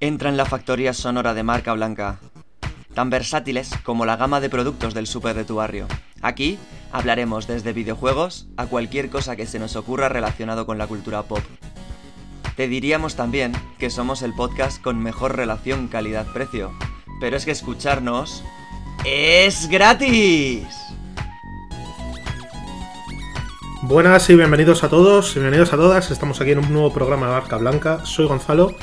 entra en la factoría sonora de marca blanca, tan versátiles como la gama de productos del súper de tu barrio. Aquí hablaremos desde videojuegos a cualquier cosa que se nos ocurra relacionado con la cultura pop. Te diríamos también que somos el podcast con mejor relación calidad-precio, pero es que escucharnos es gratis. Buenas y bienvenidos a todos y bienvenidos a todas. Estamos aquí en un nuevo programa de Barca Blanca. Soy Gonzalo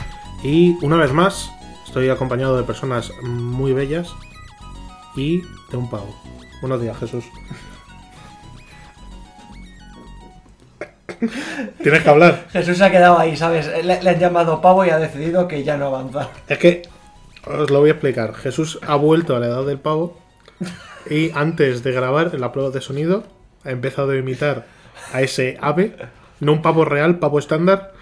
y una vez más estoy acompañado de personas muy bellas y de un pavo. Buenos días, Jesús. Tienes que hablar. Jesús se ha quedado ahí, ¿sabes? Le, le han llamado pavo y ha decidido que ya no avanza. Es que os lo voy a explicar. Jesús ha vuelto a la edad del pavo y antes de grabar la prueba de sonido ha empezado a imitar a ese ave, no un pavo real, pavo estándar.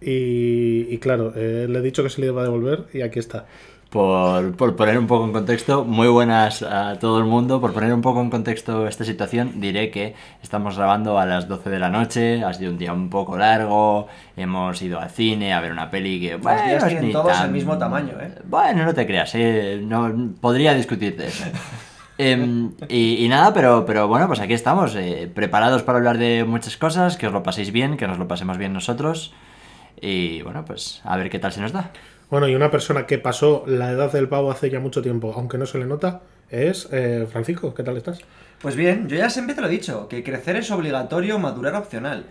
Y, y claro, eh, le he dicho que se le iba a devolver y aquí está. Por, por poner un poco en contexto, muy buenas a todo el mundo. Por poner un poco en contexto esta situación, diré que estamos grabando a las 12 de la noche, ha sido un día un poco largo, hemos ido al cine a ver una peli que... Los bueno, días es tienen ni todos tan- el mismo tamaño, ¿eh? Bueno, no te creas, eh, no, podría discutir de eso. Em, y, y nada, pero, pero bueno, pues aquí estamos, eh, preparados para hablar de muchas cosas, que os lo paséis bien, que nos lo pasemos bien nosotros. Y bueno, pues a ver qué tal se nos da. Bueno, y una persona que pasó la edad del pavo hace ya mucho tiempo, aunque no se le nota, es eh, Francisco. ¿Qué tal estás? Pues bien, yo ya siempre te lo he dicho, que crecer es obligatorio, madurar opcional.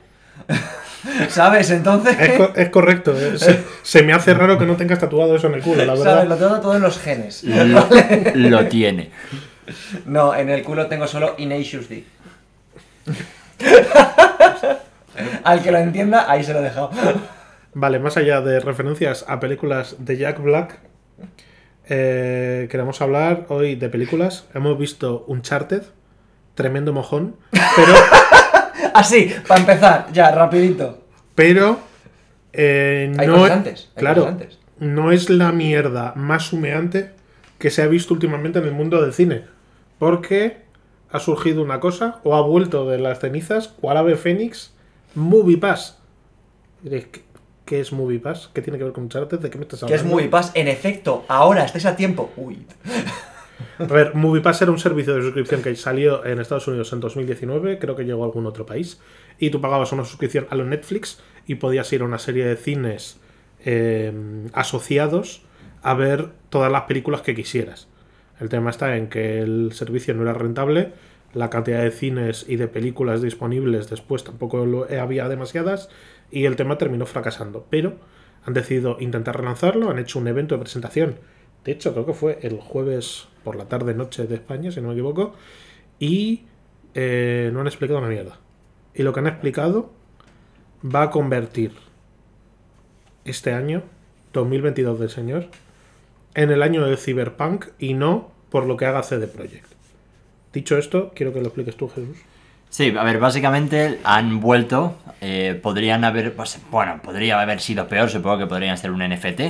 ¿Sabes? Entonces... Es, co- es correcto. eh. Se, se me hace raro que no tengas tatuado eso en el culo, la ¿Sabes? verdad. Lo tengo todo en los genes. Lo, lo tiene. No, en el culo tengo solo Ignatius D. Al que lo entienda, ahí se lo he dejado. Vale, más allá de referencias a películas de Jack Black, eh, queremos hablar hoy de películas. Hemos visto Uncharted, tremendo mojón, pero, Así, para empezar, ya, rapidito. pero eh, Hay no, cosas antes, hay claro, no es la mierda más humeante que se ha visto últimamente en el mundo del cine, porque ha surgido una cosa o ha vuelto de las cenizas, cual ave fénix, Movie Pass. ¿Qué, qué es Movie Pass? ¿Qué tiene que ver con Uncharted? ¿De qué me estás Que hablando? es muy pas. En efecto, ahora estáis a tiempo. Uy. A ver, MoviePass era un servicio de suscripción que salió en Estados Unidos en 2019, creo que llegó a algún otro país, y tú pagabas una suscripción a lo Netflix y podías ir a una serie de cines eh, asociados a ver todas las películas que quisieras. El tema está en que el servicio no era rentable, la cantidad de cines y de películas disponibles después tampoco lo- había demasiadas, y el tema terminó fracasando. Pero han decidido intentar relanzarlo, han hecho un evento de presentación. De hecho, creo que fue el jueves por la tarde noche de España, si no me equivoco. Y eh, no han explicado una mierda. Y lo que han explicado va a convertir este año, 2022 del señor, en el año del Cyberpunk y no por lo que haga CD Projekt. Dicho esto, quiero que lo expliques tú, Jesús. Sí, a ver, básicamente han vuelto. eh, podrían haber. pues, bueno, podría haber sido peor, supongo que podrían ser un NFT.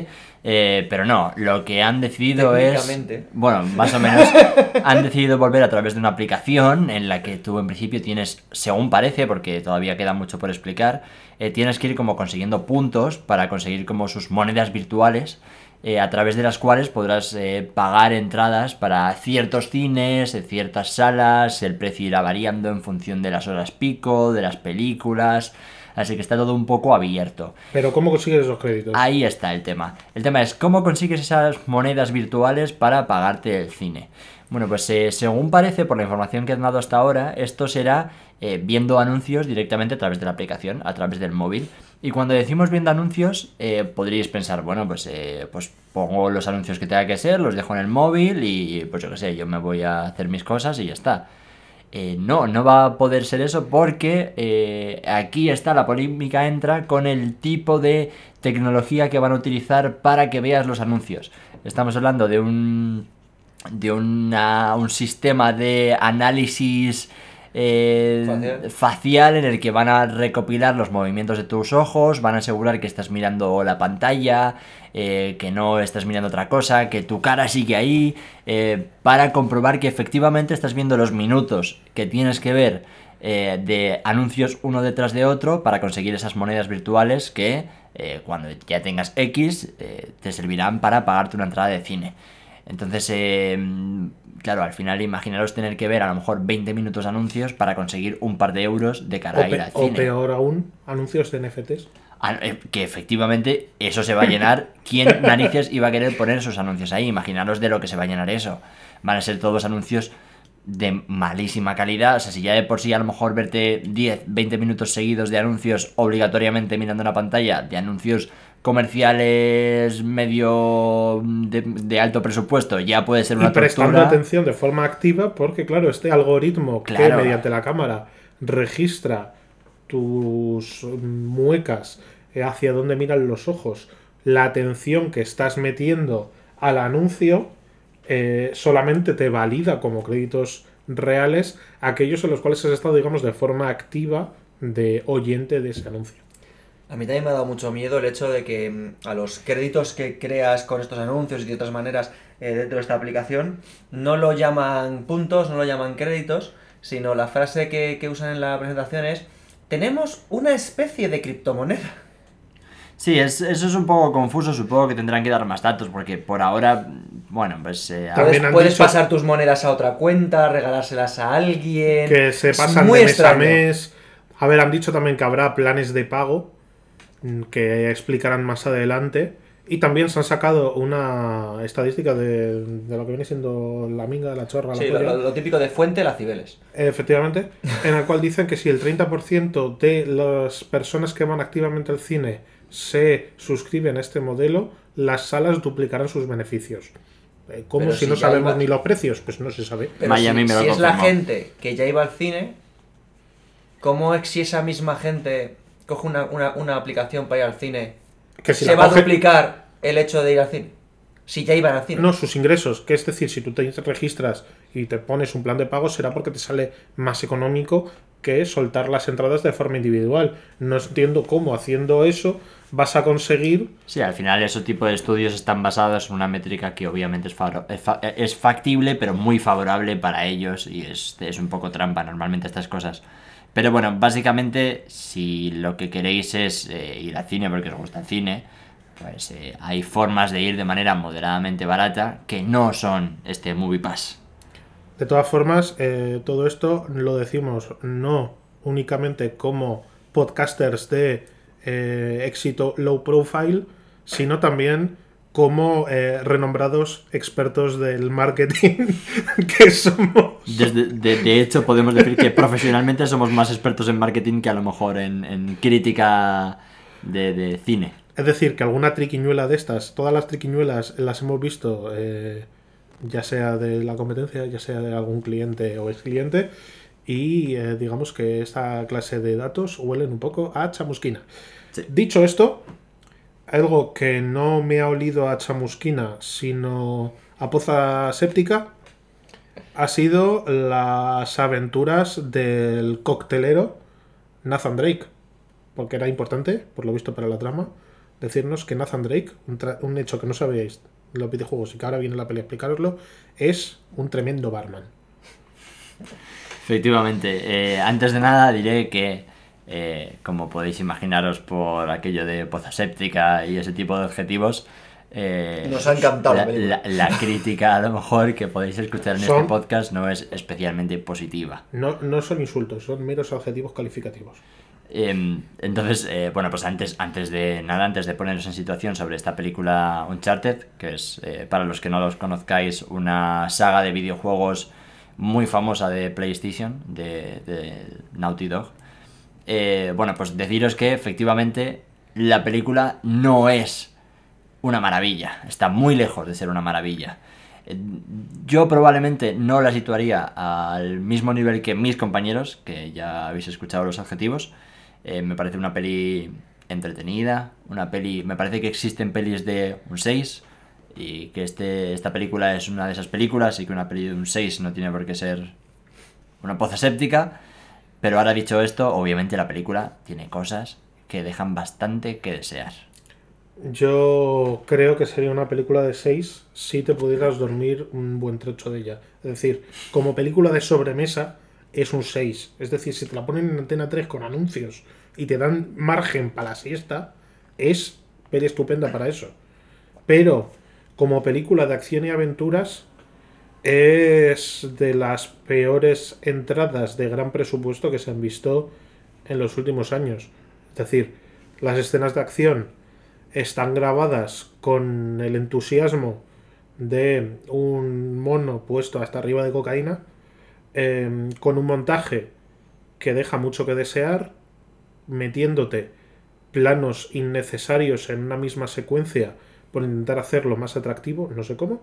eh, pero no, lo que han decidido es. Bueno, más o menos. han decidido volver a través de una aplicación en la que tú en principio tienes, según parece, porque todavía queda mucho por explicar, eh, tienes que ir como consiguiendo puntos para conseguir como sus monedas virtuales. Eh, a través de las cuales podrás eh, pagar entradas para ciertos cines, ciertas salas, el precio irá variando en función de las horas pico, de las películas, así que está todo un poco abierto. Pero ¿cómo consigues esos créditos? Ahí está el tema. El tema es cómo consigues esas monedas virtuales para pagarte el cine. Bueno, pues eh, según parece, por la información que han dado hasta ahora, esto será eh, viendo anuncios directamente a través de la aplicación, a través del móvil. Y cuando decimos viendo anuncios, eh, podríais pensar, bueno, pues, eh, pues pongo los anuncios que tenga que ser, los dejo en el móvil y pues yo qué sé, yo me voy a hacer mis cosas y ya está. Eh, no, no va a poder ser eso porque eh, aquí está la polémica entra con el tipo de tecnología que van a utilizar para que veas los anuncios. Estamos hablando de un de una- un sistema de análisis eh, Facial. facial en el que van a recopilar los movimientos de tus ojos, van a asegurar que estás mirando la pantalla, eh, que no estás mirando otra cosa, que tu cara sigue ahí, eh, para comprobar que efectivamente estás viendo los minutos que tienes que ver eh, de anuncios uno detrás de otro para conseguir esas monedas virtuales que cuando ya tengas X te servirán para pagarte una entrada de cine. Entonces, eh, claro, al final imaginaros tener que ver a lo mejor 20 minutos de anuncios para conseguir un par de euros de cara O, a ir al o cine. peor aún, anuncios de NFTs. Ah, eh, Que efectivamente eso se va a llenar. ¿Quién narices iba a querer poner esos anuncios ahí? Imaginaros de lo que se va a llenar eso. Van a ser todos anuncios de malísima calidad. O sea, si ya de por sí a lo mejor verte 10, 20 minutos seguidos de anuncios obligatoriamente mirando una pantalla, de anuncios comerciales medio de, de alto presupuesto, ya puede ser una y prestando tortura. atención de forma activa porque claro este algoritmo que mediante la cámara registra tus muecas eh, hacia dónde miran los ojos la atención que estás metiendo al anuncio eh, solamente te valida como créditos reales aquellos en los cuales has estado digamos de forma activa de oyente de ese anuncio A mí también me ha dado mucho miedo el hecho de que mm, a los créditos que creas con estos anuncios y de otras maneras eh, dentro de esta aplicación no lo llaman puntos, no lo llaman créditos, sino la frase que, que usan en la presentación es tenemos una especie de criptomoneda. Sí, es- eso es un poco confuso. Supongo que tendrán que dar más datos porque por ahora, bueno, pues eh, También Puedes, han puedes dicho- pasar tus monedas a otra cuenta, regalárselas a alguien. que se pasan muy de mes a mes. A ver, han dicho también que habrá planes de pago mm, que explicarán más adelante. Y también se han sacado una estadística de, de lo que viene siendo la minga, la chorra, la Sí, lo, polla. lo- lo típico de fuente, las cibeles. Efectivamente, en el cual dicen que si el 30% de las personas que van activamente al cine se suscriben a este modelo, las salas duplicarán sus beneficios. Eh, ¿Cómo Pero si, si no sabemos iba- ni los precios? Pues no se sabe. Pero Miami si, me lo si es la gente que ya iba al cine, ¿cómo es si esa misma gente coge una, una- una aplicación para ir al cine? Que si ¿Se va a duplicar el hecho de ir al cine? Si ya iban al cine. No, sus ingresos, que es decir, si tú te registras y te pones un plan de pago, será porque te sale más económico que soltar las entradas de forma individual. No entiendo cómo haciendo eso vas a conseguir Sí, al final ese tipo de estudios están basados en una métrica que obviamente es, favor- es fa- es factible, pero muy favorable para ellos y es, es un poco trampa normalmente estas cosas. Pero bueno, básicamente si lo que queréis es eh, ir al cine porque os gusta el cine, pues eh, hay formas de ir de manera moderadamente barata que no son este Movie Pass. De todas formas, eh, todo esto lo decimos no únicamente como podcasters de éxito low profile, sino también como renombrados expertos del marketing que somos. Desde- de, de hecho, podemos decir que profesionalmente somos más expertos en marketing que a lo mejor en, en crítica de, de cine. Es decir, que alguna triquiñuela de estas, todas las triquiñuelas las hemos visto, eh, ya sea de la competencia, ya sea de algún cliente o ex cliente, y eh, digamos que esta clase de datos huelen un poco a chamusquina. Sí. Dicho esto, algo que no me ha olido a chamusquina, sino a poza séptica, ha sido las aventuras del coctelero Nathan Drake. Porque era importante, por lo visto para la trama, decirnos que Nathan Drake, un, un hecho que no sabíais en los videojuegos y que ahora viene la peli a explicaroslo, es un tremendo barman. Efectivamente, eh, antes de nada diré que, eh, como podéis imaginaros por aquello de poza séptica y ese tipo de objetivos, eh, Nos ha encantado la la, película. la- la crítica a lo mejor que podéis escuchar en Son- este podcast no es especialmente positiva. No, no son insultos, son meros adjetivos calificativos. Eh, entonces, eh, bueno, pues antes, antes de nada, antes de poneros en situación sobre esta película Uncharted, que es, eh, para los que no los conozcáis, una saga de videojuegos muy famosa de PlayStation, de, de Naughty Dog, eh, bueno, pues deciros que efectivamente la película no es una maravilla, está muy lejos de ser una maravilla. Eh, Yo probablemente no la situaría al mismo nivel que mis compañeros, que ya habéis escuchado los adjetivos. Eh, me parece una peli entretenida, una peli... Me parece que existen pelis de un 6 y que este, esta película es una de esas películas y que una peli de un 6 no tiene por qué ser una poza séptica. Pero ahora dicho esto, obviamente la película tiene cosas que dejan bastante que desear. Yo creo que sería una película de 6 si te pudieras dormir un buen trecho de ella. Es decir, como película de sobremesa es un 6. Es decir, si te la ponen en Antena 3 con anuncios y te dan margen para la siesta, es peli estupenda para eso. Pero como película de acción y aventuras es de las peores entradas de gran presupuesto que se han visto en los últimos años. Es decir, las escenas de acción están grabadas con el entusiasmo de un mono puesto hasta arriba de cocaína, eh, con un montaje que deja mucho que desear, metiéndote planos innecesarios en una misma secuencia por intentar hacerlo más atractivo, no sé cómo,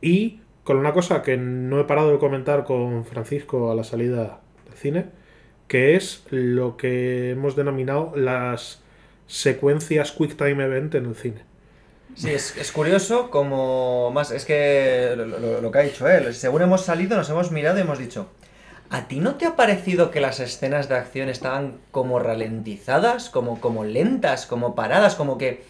y con una cosa que no he parado de comentar con Francisco a la salida del cine, que es lo que hemos denominado las secuencias Quick Time Event en el cine. Sí, es, es curioso como más, es que lo, que ha dicho él, según hemos salido nos hemos mirado y hemos dicho, ¿a ti no te ha parecido que las escenas de acción estaban como ralentizadas, como, como lentas, como paradas, como que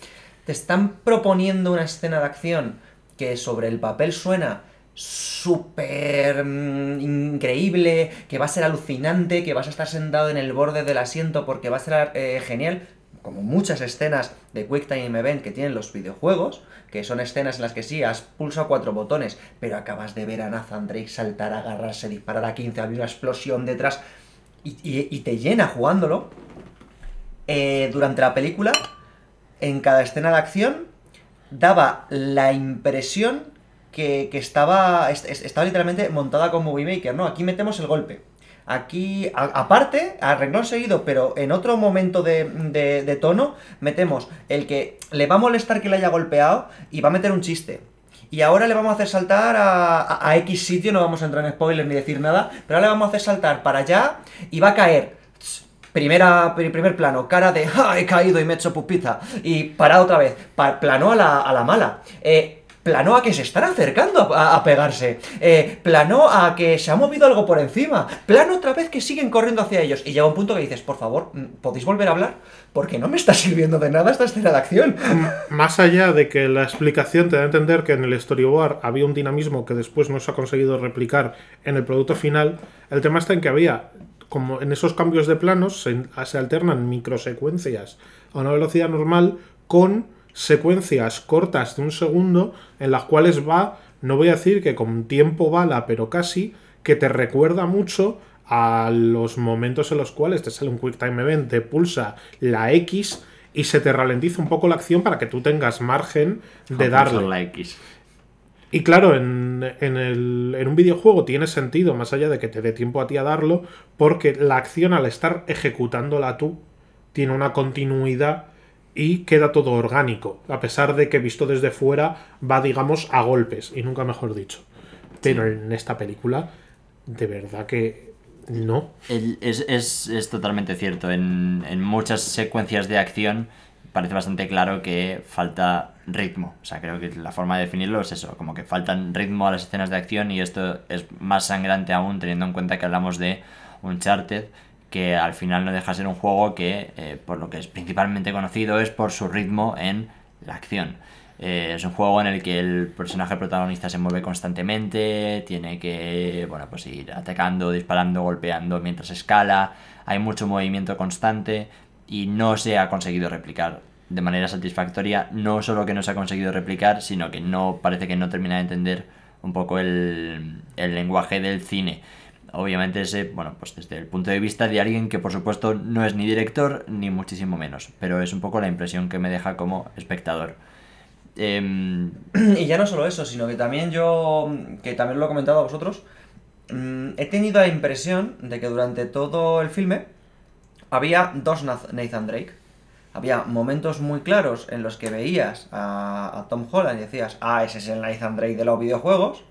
te están proponiendo una escena de acción que sobre el papel suena súper mm, increíble, que va a ser alucinante, que vas a estar sentado en el borde del asiento porque va a ser eh, genial, como muchas escenas de Quick Time Event que tienen los videojuegos, que son escenas en las que sí, has pulsado cuatro botones, pero acabas de ver a Nathan Drake saltar, agarrarse, disparar a 15, había una explosión detrás y, te llena jugándolo. Eh, durante la película, en cada escena de acción, daba la impresión que, que estaba, est- est- estaba literalmente montada con Movie Maker, ¿no? Aquí metemos el golpe. Aquí, aparte, a renglón seguido, pero en otro momento de, de- tono, metemos el que le va a molestar que le haya golpeado y va a meter un chiste. Y ahora le vamos a hacer saltar a, a- X sitio, no vamos a entrar en spoilers ni decir nada, pero ahora le vamos a hacer saltar para allá y va a caer. Primera, pri- primer plano, cara de ¡Ah, he caído y me he hecho pupita. Y para otra vez, plano a la, a la mala. Eh, plano a que se están acercando a, pegarse. Eh, plano a que se ha movido algo por encima. Plano otra vez que siguen corriendo hacia ellos. Y llega un punto que dices, por favor, mm, ¿podéis volver a hablar? Porque no me está sirviendo de nada esta escena de acción. Más allá de que la explicación te da a entender que en el storyboard había un dinamismo que después no se ha conseguido replicar en el producto final, el tema está en que había, como en esos cambios de planos, se alternan microsecuencias a una velocidad normal con secuencias cortas de un segundo en las cuales va, no voy a decir que con tiempo bala, pero casi, que te recuerda mucho a los momentos en los cuales te sale un Quick Time Event, te pulsa la X y se te ralentiza un poco la acción para que tú tengas margen de darle. la X. Y claro, en, en el- en un videojuego tiene sentido, más allá de que te dé tiempo a ti a darlo, porque la acción al estar ejecutándola tú tiene una continuidad y queda todo orgánico, a pesar de que visto desde fuera va, digamos, a golpes, y nunca mejor dicho. Pero en esta película, de verdad que no. El- es, es- es totalmente cierto. En, en muchas secuencias de acción parece bastante claro que falta ritmo. O sea, creo que la forma de definirlo es eso, como que faltan ritmo a las escenas de acción y esto es más sangrante aún teniendo en cuenta que hablamos de Uncharted que al final no deja de ser un juego que, eh, por lo que es principalmente conocido, es por su ritmo en la acción. Eh, es un juego en el que el personaje protagonista se mueve constantemente, tiene que bueno, pues ir atacando, disparando, golpeando mientras escala, hay mucho movimiento constante y no se ha conseguido replicar de manera satisfactoria, no solo que no se ha conseguido replicar, sino que no parece que no termina de entender un poco el, el lenguaje del cine. Obviamente ese, bueno, pues desde el punto de vista de alguien que por supuesto no es ni director ni muchísimo menos, pero es un poco la impresión que me deja como espectador. Em, Y ya no solo eso, sino que también yo, que también lo he comentado a vosotros, mm, he tenido la impresión de que durante todo el filme había dos Nath- Nathan Drake. Había momentos muy claros en los que veías a, a Tom Holland y decías, ah, ese es el Nathan Drake de los videojuegos.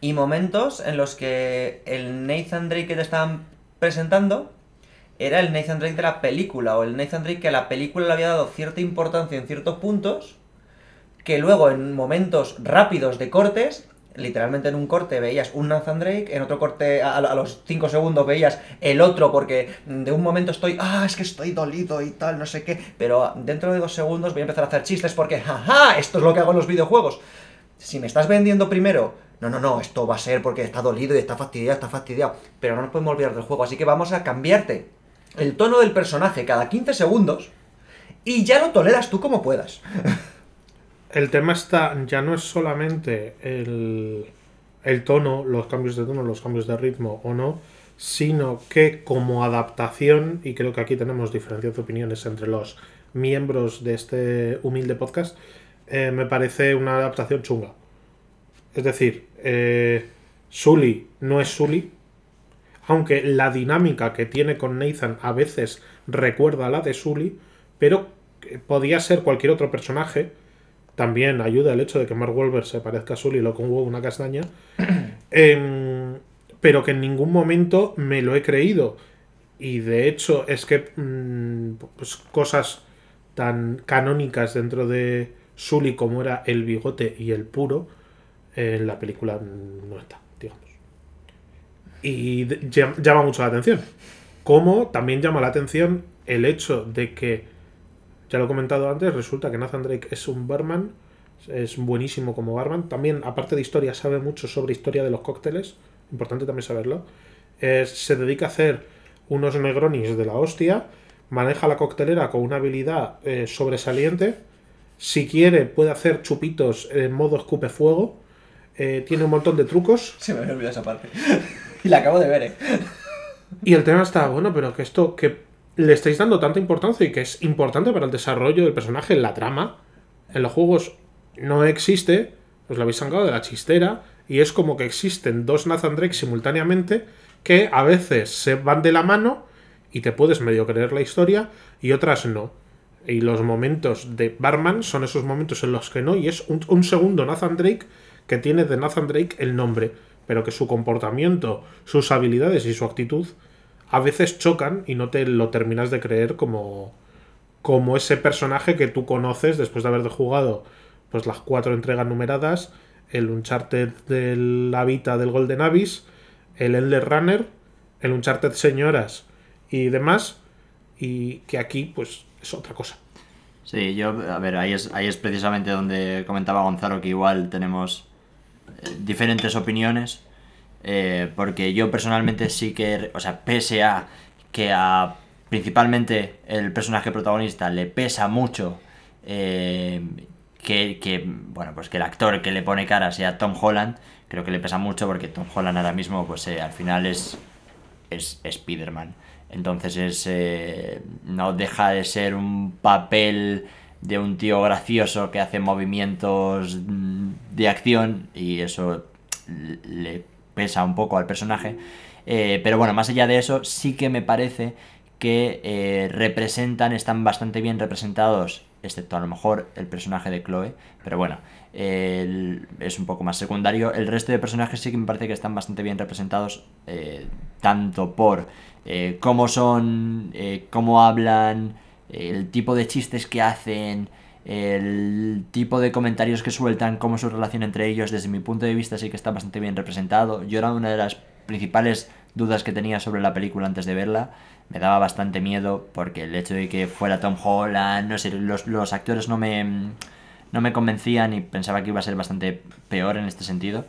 Y momentos en los que el Nathan Drake que te estaban presentando era el Nathan Drake de la película, o el Nathan Drake que a la película le había dado cierta importancia en ciertos puntos, que luego en momentos rápidos de cortes, literalmente en un corte veías un Nathan Drake, en otro corte a, los 5 segundos veías el otro, porque de un momento estoy, ah, es que estoy dolido y tal, no sé qué, pero dentro de dos segundos voy a empezar a hacer chistes porque, jaja, esto es lo que hago en los videojuegos. Si me estás vendiendo primero no, no, no, esto va a ser porque está dolido y está fastidiado, está fastidiado, pero no nos podemos olvidar del juego, así que vamos a cambiarte el tono del personaje cada 15 segundos y ya lo toleras tú como puedas. El tema está, ya no es solamente el, el tono, los cambios de tono, los cambios de ritmo o no, sino que como adaptación, y creo que aquí tenemos diferencias de opiniones entre los miembros de este humilde podcast, eh, me parece una adaptación chunga. Es decir, eh, Sully no es Sully, aunque la dinámica que tiene con Nathan a veces recuerda a la de Sully, pero podía ser cualquier otro personaje. También ayuda el hecho de que Mark Wahlberg se parezca a Sully, lo con huevo una castaña. Em, pero que en ningún momento me lo he creído. Y de hecho es que mm, pues, cosas tan canónicas dentro de Sully como era el bigote y el puro, en la película no está, digamos. Y llama mucho la atención. Como también llama la atención el hecho de que, ya lo he comentado antes, resulta que Nathan Drake es un barman, es buenísimo como barman. También, aparte de historia, sabe mucho sobre historia de los cócteles, importante también saberlo. Eh, se dedica a hacer unos negronis de la hostia, maneja la coctelera con una habilidad eh, sobresaliente. Si quiere, puede hacer chupitos en modo escupe fuego. Eh, tiene un montón de trucos. Se me había olvidado esa parte. y la acabo de ver, eh. Y el tema está, bueno, pero que esto que le estáis dando tanta importancia y que es importante para el desarrollo del personaje en la trama, en los juegos no existe, os lo habéis sacado de la chistera, y es como que existen dos Nathan Drake simultáneamente que a veces se van de la mano y te puedes medio creer la historia y otras no. Y los momentos de Barman son esos momentos en los que no, y es un, un segundo Nathan Drake que tiene de Nathan Drake el nombre, pero que su comportamiento, sus habilidades y su actitud a veces chocan y no te lo terminas de creer como, como ese personaje que tú conoces después de haber jugado pues las cuatro entregas numeradas, el Uncharted del Habita del Golden Abyss, el Endless Runner, el Uncharted Señoras y demás, y que aquí pues es otra cosa. Sí, yo, a ver, ahí es, ahí es precisamente donde comentaba Gonzalo que igual tenemos diferentes opiniones, eh, porque yo personalmente sí que, o sea, pese a que a principalmente el personaje protagonista le pesa mucho eh, que, que, bueno, pues que el actor que le pone cara sea Tom Holland, creo que le pesa mucho porque Tom Holland ahora mismo, pues eh, al final es, es Spider-Man. Entonces es, no deja de ser un papel de un tío gracioso que hace movimientos mm, de acción y eso le pesa un poco al personaje. Eh, pero bueno, más allá de eso, sí que me parece que eh, representan, están bastante bien representados, excepto a lo mejor el personaje de Chloe, pero bueno, es un poco más secundario. El resto de personajes sí que me parece que están bastante bien representados, eh, tanto por cómo son, cómo hablan, el tipo de chistes que hacen, el tipo de comentarios que sueltan, cómo su relación entre ellos, desde mi punto de vista sí que está bastante bien representado. Yo era una de las principales dudas que tenía sobre la película antes de verla. Me daba bastante miedo porque el hecho de que fuera Tom Holland, no sé, los, los actores no me, no me convencían y pensaba que iba a ser bastante peor en este sentido.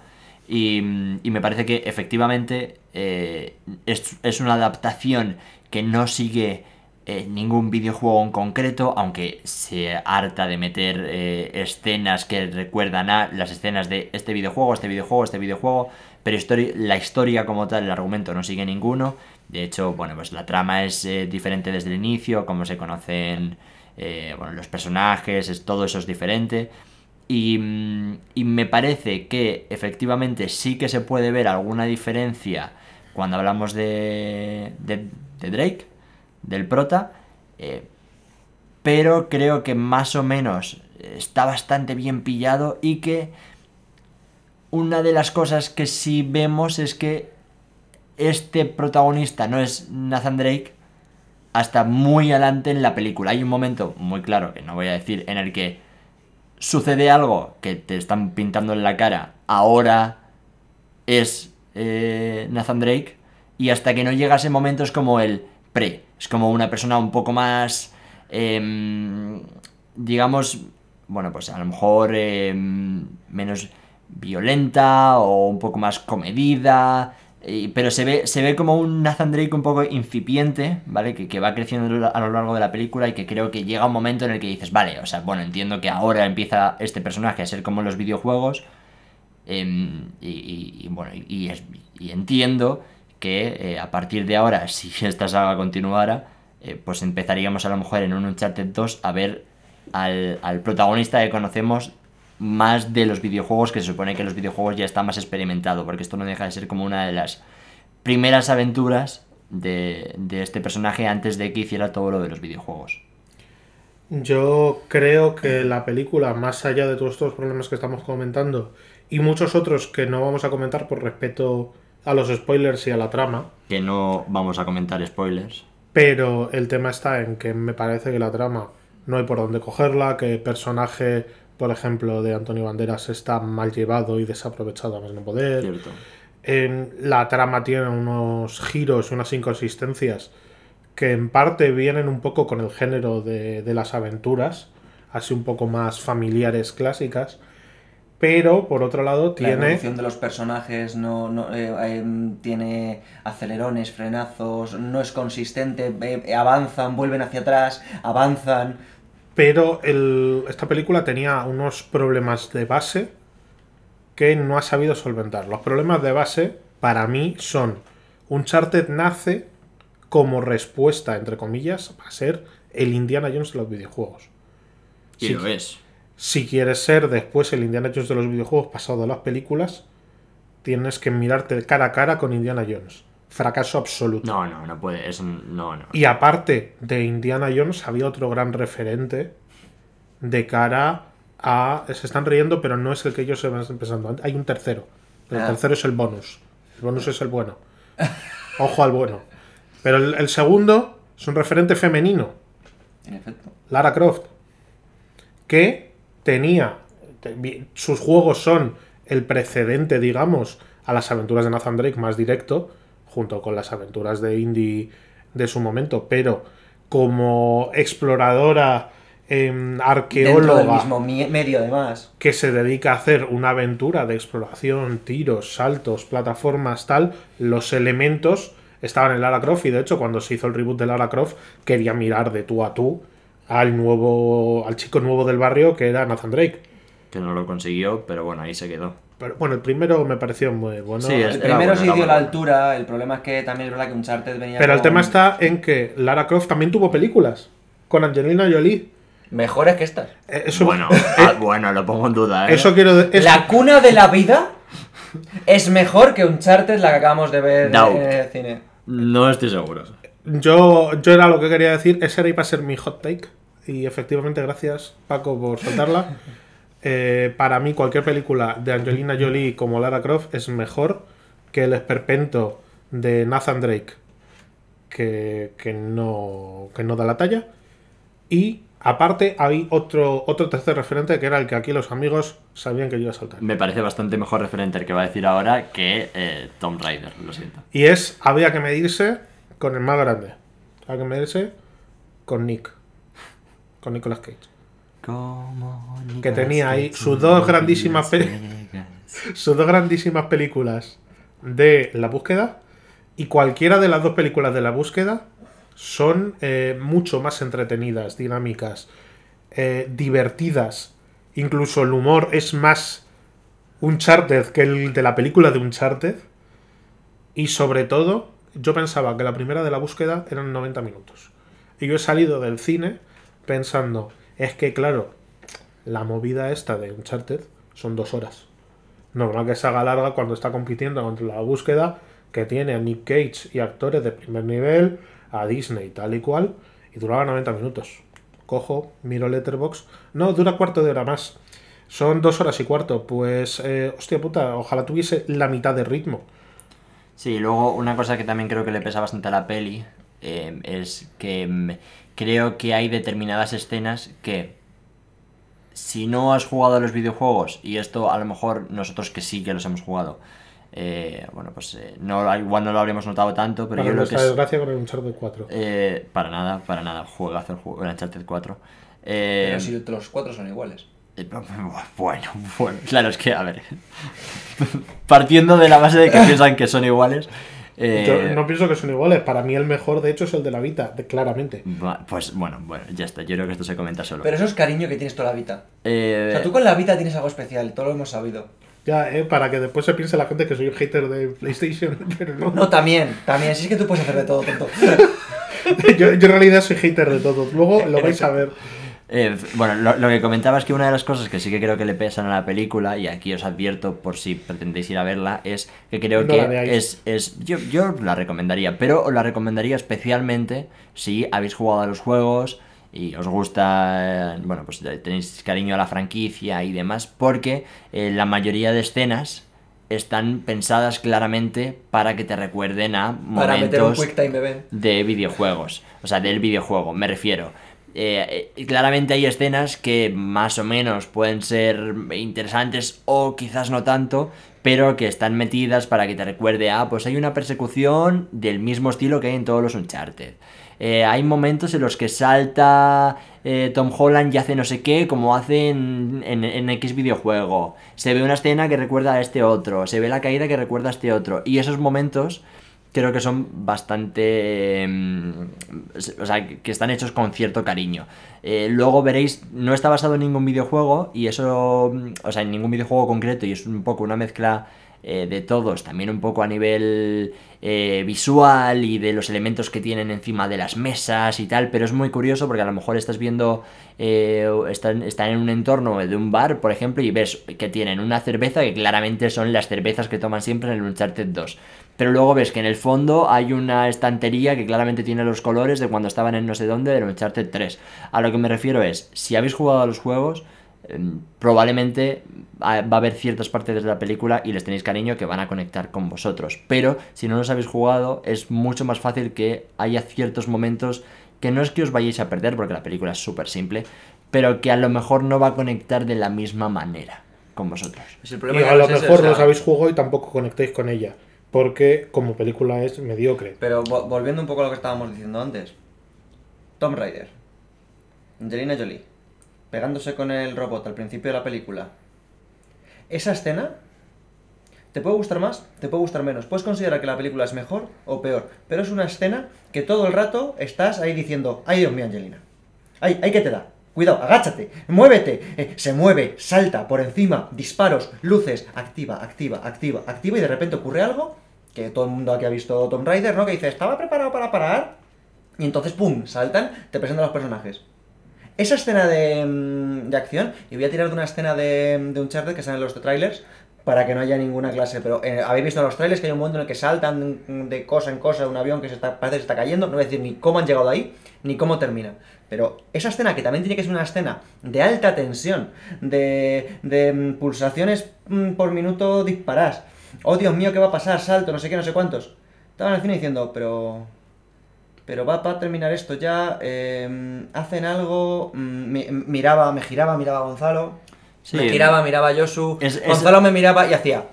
Y, y me parece que efectivamente eh, es, es una adaptación que no sigue eh, ningún videojuego en concreto, aunque se harta de meter eh, escenas que recuerdan a las escenas de este videojuego, este videojuego, este videojuego, pero la historia como tal, el argumento no sigue ninguno. De hecho, bueno, pues la trama es eh, diferente desde el inicio, cómo se conocen bueno, los personajes, es, todo eso es diferente. Y, mm, y me parece que efectivamente sí que se puede ver alguna diferencia cuando hablamos de, de Drake, del prota, eh, pero creo que más o menos está bastante bien pillado y que una de las cosas que sí vemos es que este protagonista no es Nathan Drake hasta muy adelante en la película. Hay un momento muy claro, que no voy a decir, en el que sucede algo que te están pintando en la cara, ahora es eh, Nathan Drake, y hasta que no llega ese momento es como el pre, es como una persona un poco más, em, digamos, bueno, pues a lo mejor em, menos, violenta o un poco más comedida. pero se ve, se ve como un Nathan Drake un poco incipiente, ¿vale? Que, que va creciendo a lo largo de la película y que creo que llega un momento en el que dices, vale, o sea, bueno, entiendo que ahora empieza este personaje a ser como en los videojuegos. em, y, bueno, y entiendo que eh, a partir de ahora, si esta saga continuara, eh, pues empezaríamos a lo mejor en un Uncharted 2 a ver al, al protagonista que conocemos más de los videojuegos, que se supone que los videojuegos ya está más experimentado, porque esto no deja de ser como una de las primeras aventuras de, de este personaje antes de que hiciera todo lo de los videojuegos. Yo creo que la película, más allá de todos estos problemas que estamos comentando y muchos otros que no vamos a comentar por respeto a los spoilers y a la trama, Que no vamos a comentar spoilers. pero el tema está en que me parece que la trama no hay por dónde cogerla, que el personaje, por ejemplo, de Antonio Banderas está mal llevado y desaprovechado a más no poder. Cierto. En- la trama tiene unos giros y unas inconsistencias que en parte vienen un poco con el género de, de las aventuras, así un poco más familiares clásicas, pero por otro lado La tiene... evolución de los personajes no, no, eh, em, tiene acelerones, frenazos, no es consistente, eh, avanzan, vuelven hacia atrás, avanzan. Pero el- esta película tenía unos problemas de base que no ha sabido solventar. Los problemas de base, para mí, son Uncharted nace como respuesta, entre comillas, a ser el Indiana Jones de los videojuegos. Y Sí. lo es. Si quieres ser después el Indiana Jones de los videojuegos pasado a las películas, tienes que mirarte cara a cara con Indiana Jones. Fracaso absoluto. No, no, no puede. Eso no, no. Y aparte de Indiana Jones, había otro gran referente de cara a. Se están riendo, pero no es el que ellos se van pensando. Hay un tercero. El Ah. tercero es el bonus. El bonus es el bueno. Ojo al bueno. Pero el, el segundo es un referente femenino. En efecto. Lara Croft. Que tenía. Sus juegos son el precedente, digamos, a las aventuras de Nathan Drake más directo, junto con las aventuras de Indy de su momento, pero como exploradora, em, del arqueóloga, mismo mi- medio, además. que se dedica a hacer una aventura de exploración, tiros, saltos, plataformas, tal, los elementos estaban en Lara Croft y de hecho cuando se hizo el reboot de Lara Croft quería mirar de tú a tú al nuevo al chico nuevo del barrio que era Nathan Drake. Que no lo consiguió, pero bueno, ahí se quedó. Pero bueno, el primero me pareció muy bueno. Sí, El primero bueno, sí dio la altura, el problema es que también es verdad que Uncharted venía pero el tema está en que Lara Croft también tuvo películas con Angelina Jolie. Mejores que estas. Eh, Eso, Bueno, ah, bueno, lo pongo en duda, ¿eh? eso quiero La cuna de la vida es mejor que Uncharted, la que acabamos de ver Doubt. en el cine. No estoy seguro. Yo, yo era lo que quería decir, ese era iba a ser mi hot take. Y efectivamente, gracias Paco por soltarla. Eh, para mí, cualquier película de Angelina Jolie como Lara Croft es mejor que el esperpento de Nathan Drake, que, que no, que no da la talla. Y aparte, hay otro, otro tercer referente que era el que aquí los amigos sabían que yo iba a saltar. Me parece bastante mejor referente el que va a decir ahora que eh, Tom Raider, lo siento. Y es, había que medirse con el más grande. Había que medirse con Nick. Con Nicolas Cage. Como Que tenía ahí sus dos grandísimas sus dos grandísimas películas de la búsqueda. Y cualquiera de las dos películas de la búsqueda son eh, mucho más entretenidas, dinámicas, eh, divertidas. Incluso el humor es más Uncharted que el de la película de Uncharted. Y sobre todo, yo pensaba que la primera de la búsqueda eran 90 minutos. Y yo he salido del cine pensando, es que claro, la movida esta de Uncharted son dos horas. Normal que se haga larga cuando está compitiendo contra la búsqueda que tiene a Nick Cage y actores de primer nivel, a Disney tal y cual, y duraba 90 minutos. Cojo, miro Letterbox, no, dura cuarto de hora más. Son dos horas y cuarto, pues, eh, hostia puta, ojalá tuviese la mitad de ritmo. Sí, luego una cosa que también creo que le pesa bastante a la peli eh, es que mm, creo que hay determinadas escenas que si no has jugado a los videojuegos, y esto a lo mejor nosotros que sí que los hemos jugado, eh, bueno, pues eh, no, igual no lo habríamos notado tanto, pero Para yo lo que... es- desgracia con el Uncharted 4. eh, para nada, para nada, juegazo el juego, el Uncharted 4. Eh, Pero si los cuatro son iguales. Bueno, bueno, claro, es que, a ver. Partiendo de la base de que piensan que son iguales. Eh, Yo no pienso que son iguales. Para mí el mejor, de hecho, es el de la Vita, de- claramente. Pues bueno, bueno, ya está. Yo creo que esto se comenta solo. Pero eso es cariño que tienes toda la vida. Eh, O sea, tú con la Vita tienes algo especial, todo lo hemos sabido. Ya, eh, para que después se piense la gente que soy un hater de PlayStation, pero no. No, también, también. Si es que tú puedes hacer de todo, tonto. yo, yo en realidad soy hater de todos. Luego lo vais a ver. Eh, bueno, lo, lo que comentaba es que una de las cosas que sí que creo que le pesan a la película, y aquí os advierto por si pretendéis ir a verla, es que creo No que es, es yo, yo la recomendaría, pero os la recomendaría especialmente si habéis jugado a los juegos y os gusta, eh, bueno, pues tenéis cariño a la franquicia y demás, porque eh, la mayoría de escenas están pensadas claramente para que te recuerden a Para meter un momentos Quick Time Event. de videojuegos, o sea, del videojuego, me refiero. Eh, eh, claramente hay escenas que más o menos pueden ser interesantes o quizás no tanto, pero que están metidas para que te recuerde, ah, pues hay una persecución del mismo estilo que hay en todos los Uncharted. Eh, hay momentos en los que salta Tom Holland y hace no sé qué, como hace en, en X videojuego. Se ve una escena que recuerda a este otro, se ve la caída que recuerda a este otro. Y esos momentos creo que son bastante... eh, o sea, que están hechos con cierto cariño. Eh, luego veréis, no está basado en ningún videojuego y eso, mm, o sea, en ningún videojuego concreto y es un poco una mezcla eh, de todos, también un poco a nivel eh, visual y de los elementos que tienen encima de las mesas y tal, pero es muy curioso porque a lo mejor estás viendo, están, están en un entorno de un bar, por ejemplo, y ves que tienen una cerveza que claramente son las cervezas que toman siempre en el Uncharted 2. Pero luego ves que en el fondo hay una estantería que claramente tiene los colores de cuando estaban en no sé dónde del Uncharted 3. A lo que me refiero es, si habéis jugado a los juegos, em, probablemente ah, va a haber ciertas partes de la película y les tenéis cariño que van a conectar con vosotros. Pero si no los habéis jugado, es mucho más fácil que haya ciertos momentos que no es que os vayáis a perder, porque la película es súper simple, pero que a lo mejor no va a conectar de la misma manera con vosotros. Pues el Y problema a lo es ese, mejor o sea, los habéis jugado y tampoco conectáis con ella. Porque como película es mediocre. Pero vo- volviendo un poco a lo que estábamos diciendo antes. Tom Raider. Angelina Jolie. Pegándose con el robot al principio de la película. Esa escena. Te puede gustar más, te puede gustar menos. Puedes considerar que la película es mejor o peor. Pero es una escena que todo el rato estás ahí diciendo, ay Dios mío, Angelina. Ay, que te da. Cuidado, agáchate, muévete, eh, se mueve, salta por encima, disparos, luces, activa, activa, activa, activa y de repente ocurre algo que todo el mundo aquí ha visto Tomb Raider, ¿no? Que dice, estaba preparado para parar y entonces, ¡pum!, saltan, te presentan los personajes. Esa escena de, mm, acción, y voy a tirar de una escena de, de Uncharted que salen los trailers para que no haya ninguna clase, pero eh, habéis visto en los trailers que hay un momento en el que saltan de cosa en cosa un avión que se está, parece que se está cayendo, no voy a decir ni cómo han llegado ahí, ni cómo termina. Pero esa escena, que también tiene que ser una escena de alta tensión, de, de mm, pulsaciones mm, por minuto disparadas, oh Dios mío, ¿qué va a pasar? Salto, no sé qué, no sé cuántos. Estaban en el cine diciendo, pero... Pero va para terminar esto ya, eh, hacen algo, mm, mi- miraba, me giraba, miraba a Gonzalo, Sí. me giraba, miraba a Josu, Es- es- Gonzalo me miraba y hacía...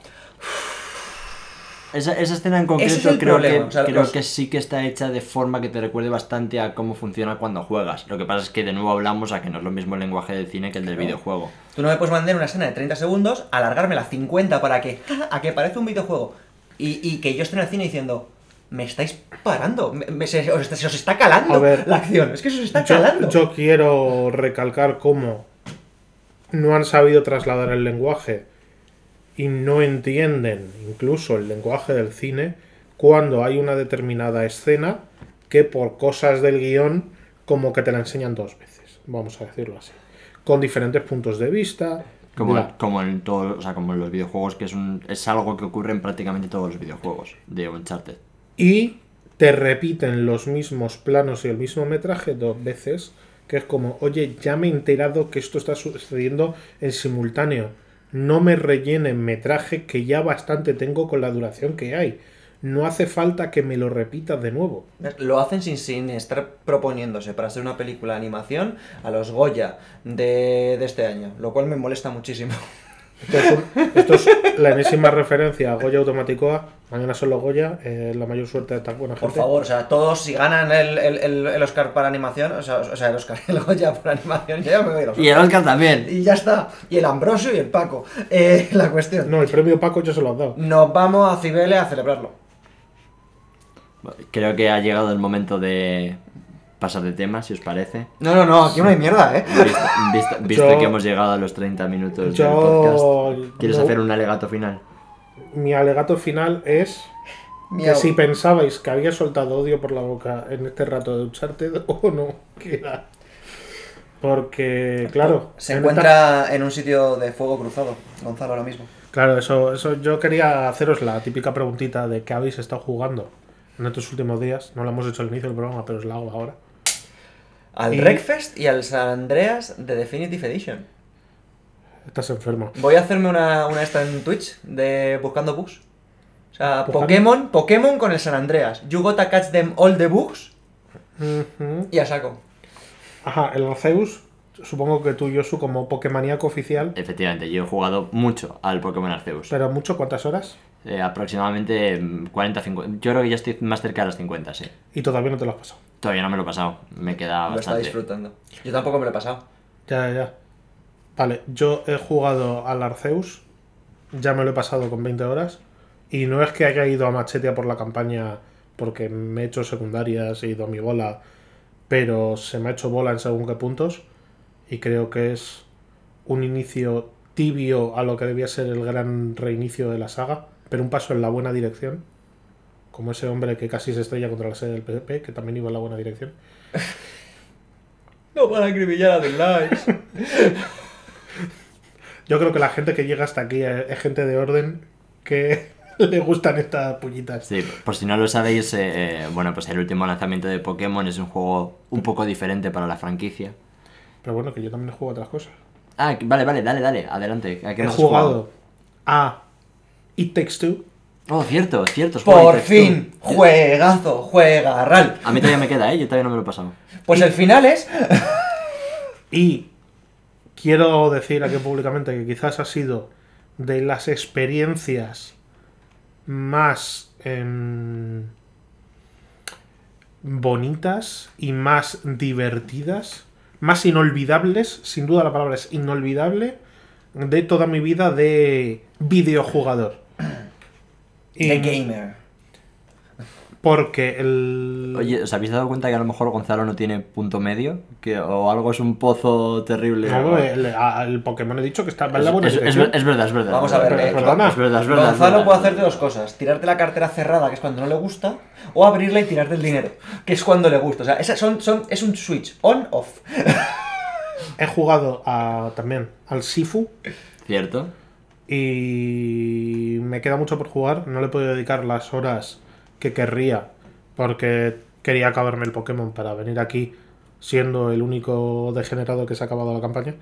Esa, esa escena en concreto es creo, problema, que, o sea, creo los- que sí que está hecha de forma que te recuerde bastante a cómo funciona cuando juegas. Lo que pasa es que de nuevo hablamos a que no es lo mismo el lenguaje del cine que el del videojuego. Tú no me puedes mandar una escena de 30 segundos, alargármela 50 para que, a que parezca un videojuego. Y, y que yo esté en el cine diciendo, me estáis parando, me- me- se, os, está- se os está calando A ver, la acción, es que se os está Yo, calando. yo quiero recalcar cómo no han sabido trasladar el lenguaje y no entienden incluso el lenguaje del cine cuando hay una determinada escena que por cosas del guion como que te la enseñan dos veces, vamos a decirlo así, con diferentes puntos de vista. Como, como en todo, o sea, como en los videojuegos, que es un es algo que ocurre en prácticamente todos los videojuegos de Uncharted. y te repiten los mismos planos y el mismo metraje dos veces, que es como, oye, ya me he enterado que esto está sucediendo en simultáneo. No me rellenen metraje que ya bastante tengo con la duración que hay. No hace falta que me lo repitas de nuevo. Lo hacen sin, sin estar proponiéndose para hacer una película de animación a los Goya de, de este año, lo cual me molesta muchísimo. Esto es, un- esto es la enésima referencia a Goya Automaticoa. Mañana son los Goya. eh, la mayor suerte de esta buena gente. Por favor, o sea, todos si ganan el, el, el, Oscar para animación, o sea, o sea, el Oscar, el Goya por animación, yo ya me voy a los Y el Oscar también. Y ya está. Y el Ambrosio y el Paco. Eh, la cuestión. No, el premio Paco ya se lo has dado. Nos vamos a Cibeles a celebrarlo. Creo que ha llegado el momento de pasar de tema, si os parece. No, no, no, aquí no hay mierda, ¿eh? Visto, visto- visto Yo- que hemos llegado a los 30 minutos Yo- del podcast. ¿Quieres no. hacer un alegato final? Mi alegato final es que si pensabais que había soltado odio por la boca en este rato de Uncharted o no, queda. Porque, claro. Se en encuentra en un sitio de fuego cruzado, Gonzalo, ahora mismo. Claro, eso, eso yo quería haceros la típica preguntita de qué habéis estado jugando en estos últimos días. No lo hemos hecho al inicio del programa, pero os la hago ahora. Al Y- Wreckfest y al San Andreas de Definitive Edition. Estás enfermo. Voy a hacerme una, una esta en Twitch de buscando bugs. O sea, ¿Buscando? Pokémon, Pokémon con el San Andreas. You gotta catch them all the bugs y a saco. Ajá, el Arceus, supongo que tú, Yosu, como Pokémoníaco oficial. Efectivamente, yo he jugado mucho al Pokémon Arceus. Pero mucho, ¿cuántas horas? Eh, aproximadamente mm, 40-50. Yo creo que ya estoy más cerca de las 50, sí. Y todavía no te lo has pasado. Todavía no me lo he pasado. Me queda Lo está bastante. disfrutando. Yo tampoco me lo he pasado. Ya, ya, ya. Vale, yo he jugado al Arceus, ya me lo he pasado con 20 horas, y no es que haya ido a machete a por la campaña porque me he hecho secundarias, he ido a mi bola, pero se me ha hecho bola en según qué puntos, y creo que es un inicio tibio a lo que debía ser el gran reinicio de la saga, pero un paso en la buena dirección, como ese hombre que casi se estrella contra la sede del PP, que también iba en la buena dirección. No para acribillar a The Lies. Yo creo que la gente que llega hasta aquí es, gente de orden que le gustan estas pullitas. Sí, por si no lo sabéis, eh, eh, bueno, pues el último lanzamiento de Pokémon es un juego un poco diferente para la franquicia. Pero bueno, que yo también he jugado otras cosas. Ah, vale, vale, dale, dale, adelante. ¿A qué He jugado a It Takes Two. Oh, cierto, cierto. es Por fin, juegazo, juegarral. A mí todavía me queda, ¿eh? Yo todavía no me lo he pasado. Pues el final es. Y quiero decir aquí públicamente que quizás ha sido de las experiencias más em, bonitas y más divertidas, más inolvidables, sin duda la palabra es inolvidable, de toda mi vida de videojugador. Y The Gamer. Porque el... Oye, ¿os habéis dado cuenta que a lo mejor Gonzalo no tiene punto medio? Que, ¿O algo es un pozo terrible? No, o- el, Pokémon he dicho que está en la es, buena es- es es verdad, es verdad. Vamos es a ver, eh, Perdona. Es verdad, es verdad. es Gonzalo verdad. puede hacerte dos cosas: tirarte la cartera cerrada, que es cuando no le gusta, o abrirla y tirarte el dinero, que es cuando le gusta. O sea, son, son, es un switch on-off. He jugado a, también al Sifu Cierto. y me queda mucho por jugar. No le puedo dedicar las horas que querría porque quería acabarme el Pokémon para venir aquí siendo el único degenerado que se ha acabado la campaña.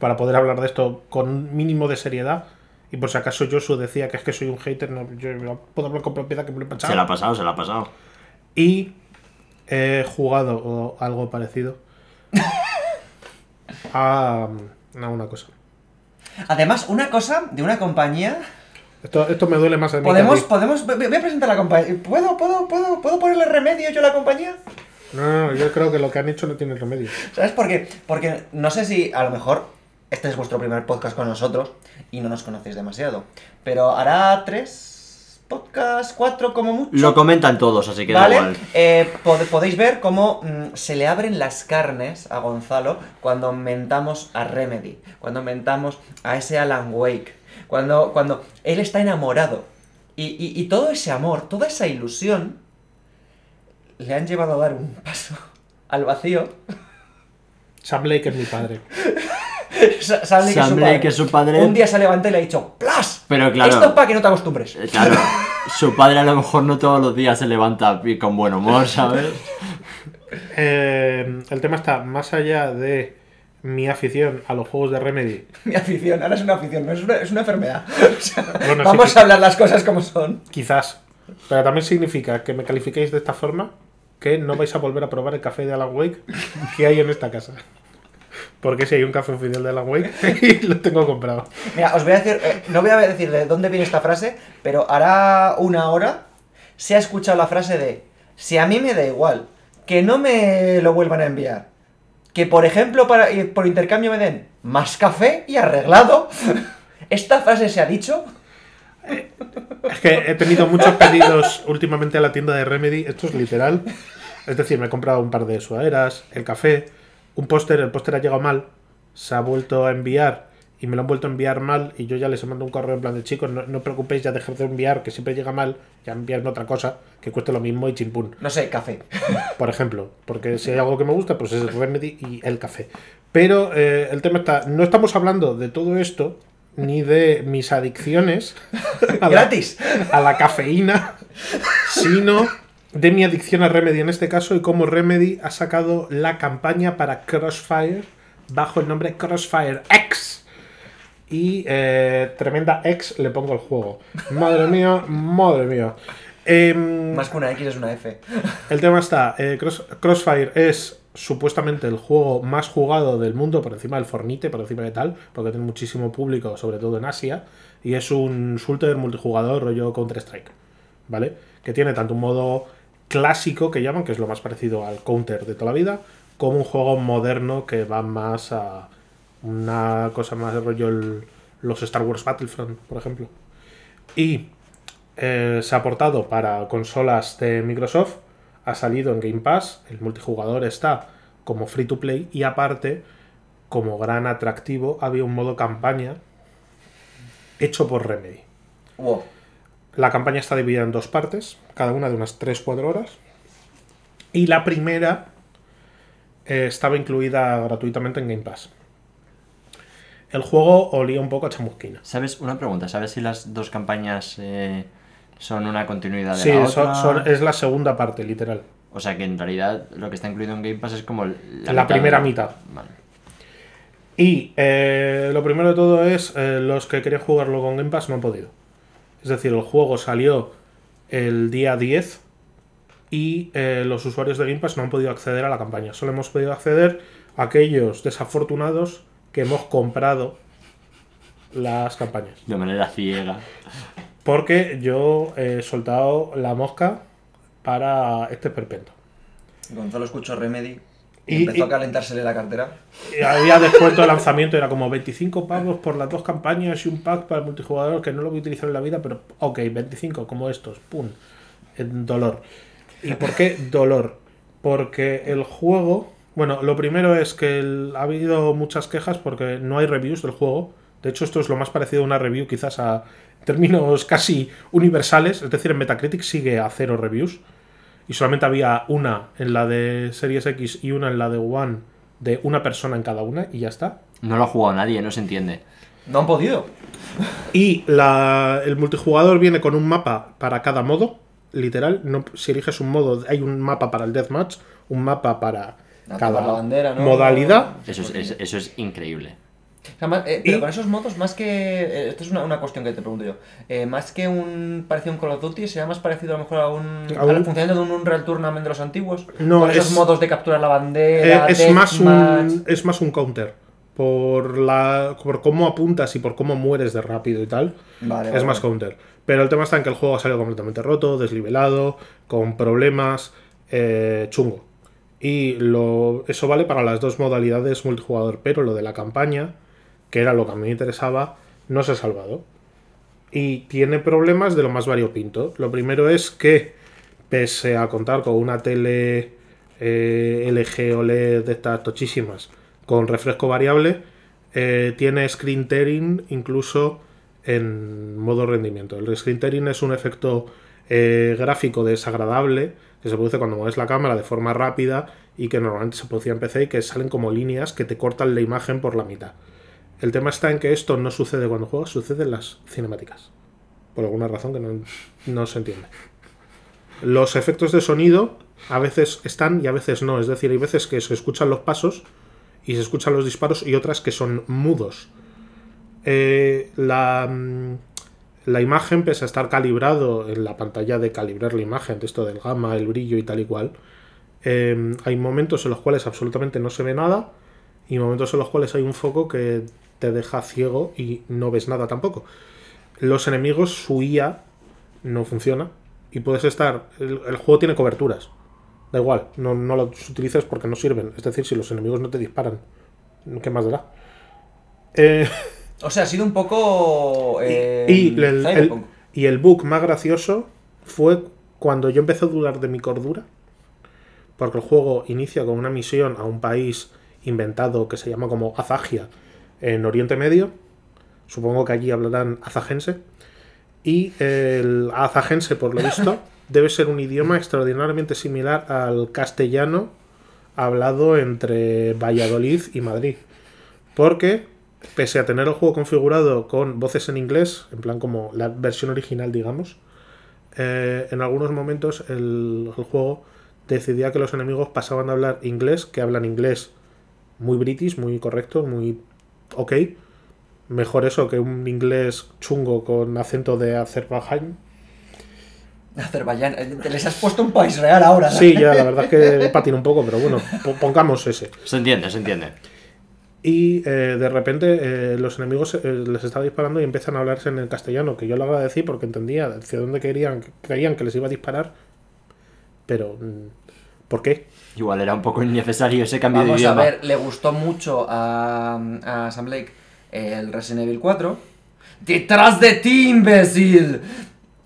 Para poder hablar de esto con un mínimo de seriedad. Y por si acaso Josu decía que es que soy un hater, no, yo puedo hablar con propiedad que me lo he pasado. Se la ha pasado, se la ha pasado. Y he jugado o algo parecido a, a una cosa. Además, una cosa de una compañía. Esto, esto me duele más a mí que a Podemos, podemos. Voy a presentar la compañía. ¿Puedo, puedo, puedo, ¿Puedo ponerle remedio yo a la compañía? No, no, yo creo que lo que han hecho no tiene remedio. ¿Sabes por qué? Porque no sé si a lo mejor este es vuestro primer podcast con nosotros y no nos conocéis demasiado. Pero hará tres podcasts, cuatro como mucho. Lo comentan todos, así que da ¿Vale? igual. Eh, pod- podéis ver cómo mm, se le abren las carnes a Gonzalo cuando mentamos a Remedy, cuando mentamos a ese Alan Wake, cuando, cuando él está enamorado. Y, y- y todo ese amor, toda esa ilusión, le han llevado a dar un paso al vacío. Sam Blake es mi padre. Sa- Sam Lake Sam es su Lake padre. es su padre. Un día se levanta y le ha dicho ¡Plas! Pero claro. Esto es para que no te acostumbres. Eh, Claro, su padre a lo mejor no todos los días se levanta con buen humor, ¿sabes? Eh, el tema está más allá de mi afición a los juegos de Remedy. Mi afición, ahora es una afición, no es una, es una enfermedad. O sea, Bueno, vamos sí, a hablar las cosas como son. Quizás. Pero también significa que me califiquéis de esta forma que no vais a volver a probar el café de Alan Wake que hay en esta casa. porque si hay un café oficial de la Wake y lo tengo comprado. Mira, os voy a decir, eh, no voy a decir de dónde viene esta frase, pero hará una hora se ha escuchado la frase de, si a mí me da igual, que no me lo vuelvan a enviar, que por ejemplo para, y por intercambio me den más café y arreglado, esta frase se ha dicho. Es que he tenido muchos pedidos últimamente a la tienda de Remedy, esto es literal. Es decir, me he comprado un par de sudaderas, el café, un póster, el póster ha llegado mal, se ha vuelto a enviar y me lo han vuelto a enviar mal y yo ya les he mandado un correo en plan de chicos, no, no preocupéis, ya dejad de enviar, que siempre llega mal, ya enviarme otra cosa que cueste lo mismo y chimpún. No sé, café. Por ejemplo, porque si hay algo que me gusta, pues es el Remedy y el café. Pero eh, el tema está, no estamos hablando de todo esto, ni de mis adicciones a la, Gratis. a la cafeína, sino de mi adicción a Remedy en este caso y cómo Remedy ha sacado la campaña para Crossfire bajo el nombre Crossfire X. Y eh, tremenda X le pongo al juego. Madre mía, madre mía. Em, Más que una X es una F. el tema está, eh, Cross- Crossfire es supuestamente el juego más jugado del mundo, por encima del Fornite, por encima de tal, porque tiene muchísimo público, sobre todo en Asia, y es un shooter multijugador rollo Counter-Strike, ¿vale? Que tiene tanto un modo clásico que llaman, que es lo más parecido al Counter de toda la vida, como un juego moderno que va más a una cosa más de rollo el- los Star Wars Battlefront, por ejemplo. Y eh, se ha portado para consolas de Microsoft, ha salido en Game Pass, el multijugador está como free to play y aparte, como gran atractivo, había un modo campaña hecho por Remedy. Wow. La campaña está dividida en dos partes, cada una de unas 3-4 horas. Y la primera eh, estaba incluida gratuitamente en Game Pass. El juego olía un poco a chamusquina. ¿Sabes? Una pregunta, ¿sabes si las dos campañas eh, son una continuidad de Sí, la otra? son- es la segunda parte, literal. O sea que en realidad lo que está incluido en Game Pass es como la, La primera mitad. Vale. Y eh, lo primero de todo es, eh, los que querían jugarlo con Game Pass no han podido. Es decir, el juego salió el día 10 y eh, los usuarios de Game Pass no han podido acceder a la campaña. Solo hemos podido acceder a aquellos desafortunados que hemos comprado las campañas. De manera ciega. Porque yo he soltado la mosca para este perpento. Gonzalo escuchó Remedy y, empezó y- a calentársele la cartera. Y había descuento de lanzamiento, era como 25 pavos por las dos campañas y un pack para el multijugador que no lo voy a utilizar en la vida, pero ok, 25 como estos, pum, en dolor. ¿Y por qué dolor? Porque el juego, bueno, lo primero es que el- ha habido muchas quejas porque no hay reviews del juego. De hecho, esto es lo más parecido a una review quizás a términos casi universales, es decir, en Metacritic sigue a cero reviews y solamente había una en la de Series X y una en la de One de una persona en cada una y ya está. No lo ha jugado nadie, no se entiende. No han podido. Y la- el multijugador viene con un mapa para cada modo, literal. No, si eliges un modo, hay un mapa para el deathmatch, un mapa para A cada la bandera, ¿no? modalidad. Eso es, es- eso es increíble. O sea, más- eh, pero Y- con esos modos, más que. eh, esto es una, una cuestión que te pregunto yo. Eh, más que un parecido a un Call of Duty, ¿sería más parecido a lo mejor a un. A al un- funcionamiento de un Unreal Tournament de los antiguos? No, Con esos es- modos de capturar la Eh, bandera. es, más un, es más un counter. Por, la, por cómo apuntas y por cómo mueres de rápido y tal. Vale, es vale, más counter. Pero el tema está en que el juego ha salido completamente roto, desnivelado, con problemas, eh, chungo. Y lo, eso vale para las dos modalidades multijugador, pero lo de la campaña, que era lo que a mí me interesaba, no se ha salvado. Y tiene problemas de lo más variopinto. Lo primero es que, pese a contar con una tele eh, LG OLED de estas tochísimas, con refresco variable, eh, tiene screen tearing incluso en modo rendimiento. El screen tearing es un efecto eh, gráfico desagradable que se produce cuando mueves la cámara de forma rápida y que normalmente se producía en PC y que salen como líneas que te cortan la imagen por la mitad. El tema está en que esto no sucede cuando juegas, sucede en las cinemáticas. Por alguna razón que no, no se entiende. Los efectos de sonido a veces están y a veces no. Es decir, hay veces que se escuchan los pasos y se escuchan los disparos y otras que son mudos. Eh, la, mm, la imagen, pese a estar calibrado en la pantalla de calibrar la imagen, de esto del gamma, el brillo y tal y cual, eh, hay momentos en los cuales absolutamente no se ve nada y momentos en los cuales hay un foco que te deja ciego y no ves nada tampoco. Los enemigos, su no funciona y puedes estar. El, juego tiene coberturas. Da igual, no, no los utilices porque no sirven. Es decir, si los enemigos no te disparan, ¿qué más dará? Eh, O sea, ha sido un poco. eh, y, el, el- y el bug más gracioso fue cuando yo empecé a dudar de mi cordura. Porque el juego inicia con una misión a un país inventado que se llama como Azagia en Oriente Medio. Supongo que allí hablarán azagense. Y el azagense, por lo visto, debe ser un idioma extraordinariamente similar al castellano hablado entre Valladolid y Madrid. Porque, pese a tener el juego configurado con voces en inglés, en plan como la versión original, digamos, eh, en algunos momentos el, el juego decidía que los enemigos pasaban a hablar inglés, que hablan inglés muy british, muy correcto, muy ok. Mejor eso que un inglés chungo con acento de Azerbaiyán. Azerbaiyán. eh, Te les has puesto un país real ahora. ¿no? Sí, ya, la verdad es que patina un poco, pero bueno, po- pongamos ese. Se entiende, se entiende. Y eh, de repente eh, los enemigos eh, les estaba disparando y empiezan a hablarse en el castellano, que yo lo agradecí porque entendía hacia dónde querían, creían que les iba a disparar. Pero, mm, ¿por qué? Igual era un poco innecesario ese cambio de Vamos a idioma. ver, le gustó mucho a, a Sam Blake el Resident Evil 4. ¡Detrás de ti, imbécil!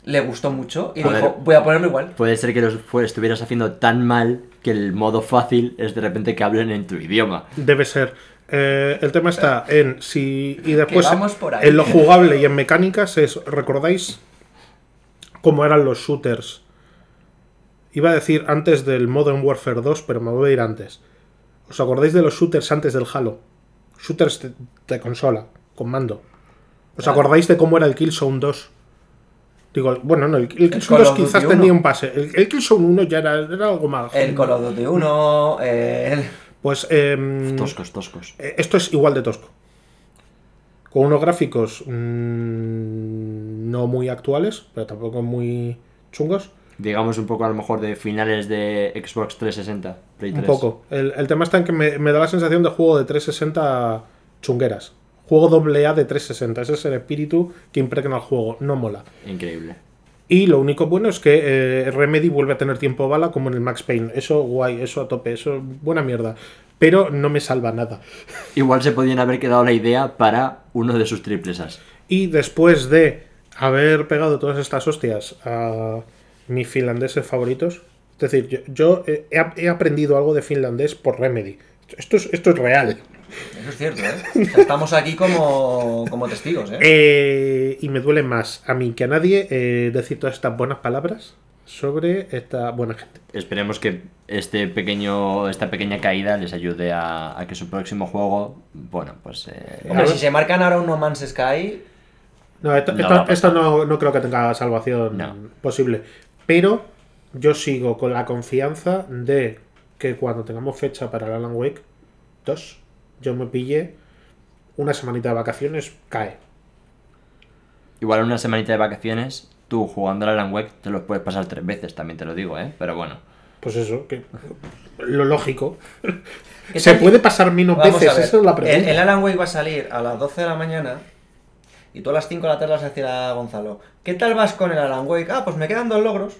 Le gustó mucho y A dijo, ver. voy a ponerlo igual. Puede ser que los estuvieras haciendo tan mal que el modo fácil es de repente que hablen en tu idioma. Debe ser. Eh, el tema está en si. Y después por en lo jugable y en mecánicas es. ¿Recordáis cómo eran los shooters? Iba a decir antes del Modern Warfare 2, pero me voy a ir antes. ¿Os acordáis de los shooters antes del Halo? Shooters de, de consola, con mando. ¿Os Claro. acordáis de cómo era el Killzone 2? Digo, bueno, no, el, el Killzone Call 2 of Duty quizás 1. tenía un pase. El, el Killzone 1 ya era, era algo más. El Call of Duty 1, el... Pues. em, Toscos, toscos. eh, Esto es igual de tosco. Con unos gráficos mm, no muy actuales, pero tampoco muy chungos. Digamos un poco a lo mejor de finales de Xbox 360, Play 3. Un poco. El, el tema está en que me, me da la sensación de juego de 360 chungueras. Juego doble A de 360. Ese es el espíritu que impregna el juego. No mola. Increíble. Y lo único bueno es que eh, Remedy vuelve a tener tiempo bala como en el Max Payne. Eso guay, eso a tope, eso buena mierda. Pero no me salva nada. Igual se podían haber quedado la idea para uno de sus triplesas. Y después de haber pegado todas estas hostias a mis finlandeses favoritos, es decir, yo, yo he, he aprendido algo de finlandés por Remedy. Esto es, esto es real. Eso es cierto, ¿eh? O sea, estamos aquí como, como testigos, ¿eh? Eh, y me duele más a mí que a nadie eh, decir todas estas buenas palabras sobre esta buena gente. Esperemos que este pequeño, esta pequeña caída les ayude a, a que su próximo juego, bueno, pues... eh, Hombre, si se marcan ahora un No Man's Sky, No, esto, No esto- esto no, no creo que tenga salvación No. posible. Pero yo sigo con la confianza de que cuando tengamos fecha para el Alan Wake 2, yo me pille una semanita de vacaciones, cae. Igual una semanita de vacaciones, tú jugando al Alan Wake te los puedes pasar tres veces, también te lo digo, ¿eh? Pero bueno. Pues eso, que lo lógico. ¿Qué ¿Se puede pasar menos Vamos veces? Esa es la el, pregunta. el Alan Wake va a salir a las 12 de la mañana y tú a las 5 de la tarde vas a decir a Gonzalo, ¿qué tal vas con el Alan Wake? Ah, pues me quedan dos logros.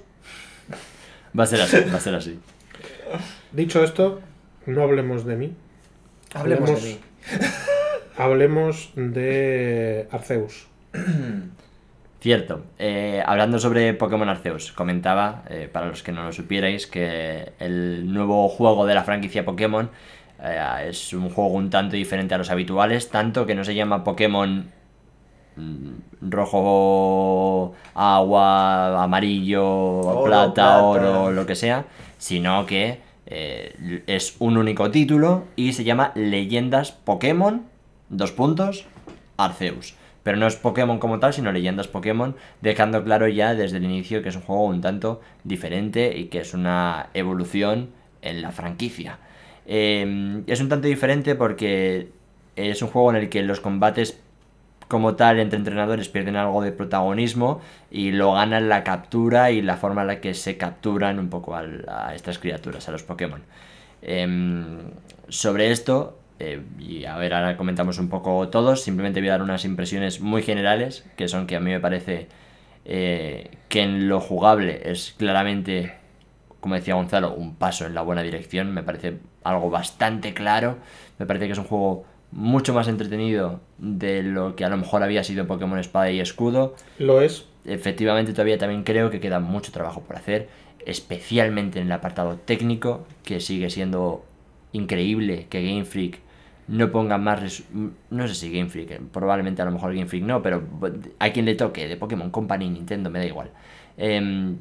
Va a ser así, va a ser así. Dicho esto, no hablemos de mí. Hablemos Hablemos- de mí. Hablemos de Arceus. Cierto. Eh, hablando sobre Pokémon Arceus, comentaba, eh, para los que no lo supierais, que el nuevo juego de la franquicia Pokémon eh, es un juego un tanto diferente a los habituales, tanto que no se llama Pokémon mm, rojo, agua, amarillo, Oro, plata, plata. oro, lo que sea, sino que eh, es un único título y se llama Leyendas Pokémon, dos puntos, Arceus. Pero no es Pokémon como tal, sino leyendas Pokémon, dejando claro ya desde el inicio que es un juego un tanto diferente y que es una evolución en la franquicia. Eh, es un tanto diferente porque es un juego en el que los combates como tal entre entrenadores pierden algo de protagonismo y lo ganan la captura y la forma en la que se capturan un poco a estas criaturas, a los Pokémon. Em, sobre esto, eh, y a ver, ahora comentamos un poco todos. Simplemente voy a dar unas impresiones muy generales, que son que a mí me parece eh, que en lo jugable es claramente, como decía Gonzalo, un paso en la buena dirección. Me parece algo bastante claro. Me parece que es un juego mucho más entretenido de lo que a lo mejor había sido Pokémon Espada y Escudo. Lo es. Efectivamente, todavía también creo que queda mucho trabajo por hacer, especialmente en el apartado técnico, que sigue siendo increíble que Game Freak no ponga más... No sé si Game Freak, probablemente a lo mejor Game Freak no, pero a quien le toque, de Pokémon Company, Nintendo, me da igual. Em,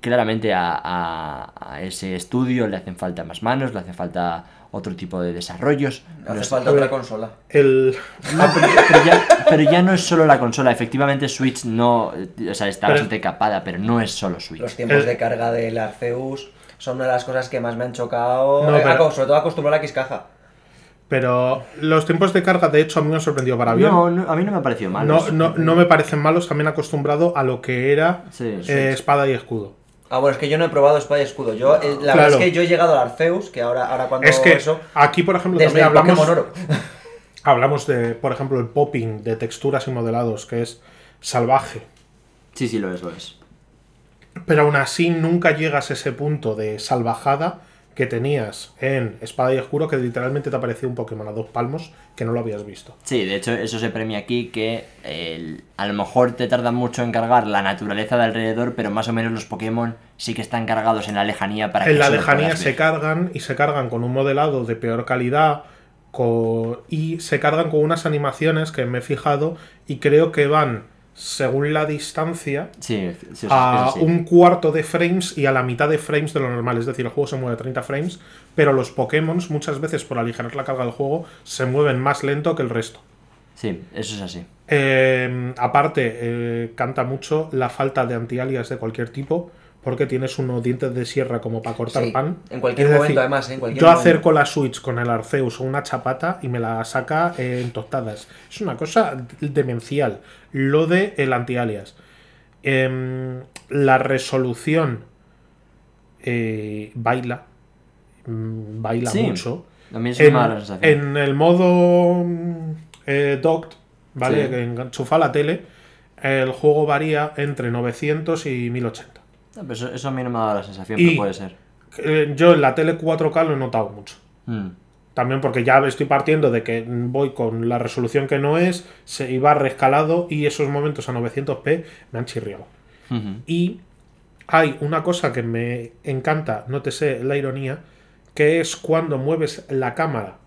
claramente a, a- a ese estudio le hacen falta más manos, le hace falta otro tipo de desarrollos. No Hace falta otra consola. El, No, pero, pero ya, pero ya no es solo la consola. Efectivamente, Switch no. O sea, está Pero- bastante capada, pero no es solo Switch. Los tiempos El- de carga del Arceus son una de las cosas que más me han chocado. No, Eh, pero- aco- sobre todo acostumbrar a X caja. Pero los tiempos de carga, de hecho, a mí me han sorprendido para bien. No, no, a mí no me ha parecido mal. No, no, no me parecen malos, también acostumbrado a lo que era Sí, eh, espada y escudo. Ah, bueno, es que yo no he probado Espada y Escudo. Yo, eh, la Claro. verdad es que yo he llegado al Arceus, que ahora, ahora cuando Es que eso. aquí, por ejemplo, Desde también hablamos, hablamos de, por ejemplo, el popping de texturas y modelados, que es salvaje. Sí, sí, lo es, lo es. Pero aún así nunca llegas a ese punto de salvajada que tenías en Espada y Escudo, que literalmente te aparecía un Pokémon a dos palmos que no lo habías visto. Sí, de hecho, eso se premia aquí que el- a lo mejor te tarda mucho en cargar la naturaleza de alrededor, pero más o menos los Pokémon sí que están cargados en la lejanía para que En la lejanía se cargan y se cargan con un modelado de peor calidad y se cargan con unas animaciones que me he fijado y creo que van según la distancia Sí, sí, eso- a sí. un cuarto de frames y a la mitad de frames de lo normal. Es decir, el juego se mueve a 30 frames, pero los Pokémon muchas veces por aligerar la carga del juego se mueven más lento que el resto. Sí, eso es así. Eh, aparte, eh, canta mucho la falta de antialias de cualquier tipo, porque tienes unos dientes de sierra como para cortar Sí, pan. en cualquier Es momento, además, ¿eh? en cualquier yo momento. acerco la Switch con el Arceus o una chapata y me la saca eh, en tostadas. Es una cosa demencial. Lo de el antialias. Em, la resolución eh, baila. Mm, baila Sí, mucho. En, me da la sensación. en el modo mm, eh, docked, ¿vale? Sí. Que enchufa la tele, el juego varía entre 900 y 1080. No, pero eso, eso a mí no me ha dado la sensación, Y- pero puede ser. Eh, yo en la tele 4K lo he notado mucho. Mm. También porque ya estoy partiendo de que voy con la resolución que no es, se iba rescalado y esos momentos a 900p me han chirriado. Y hay una cosa que me encanta, nótese la ironía, que es cuando mueves la cámara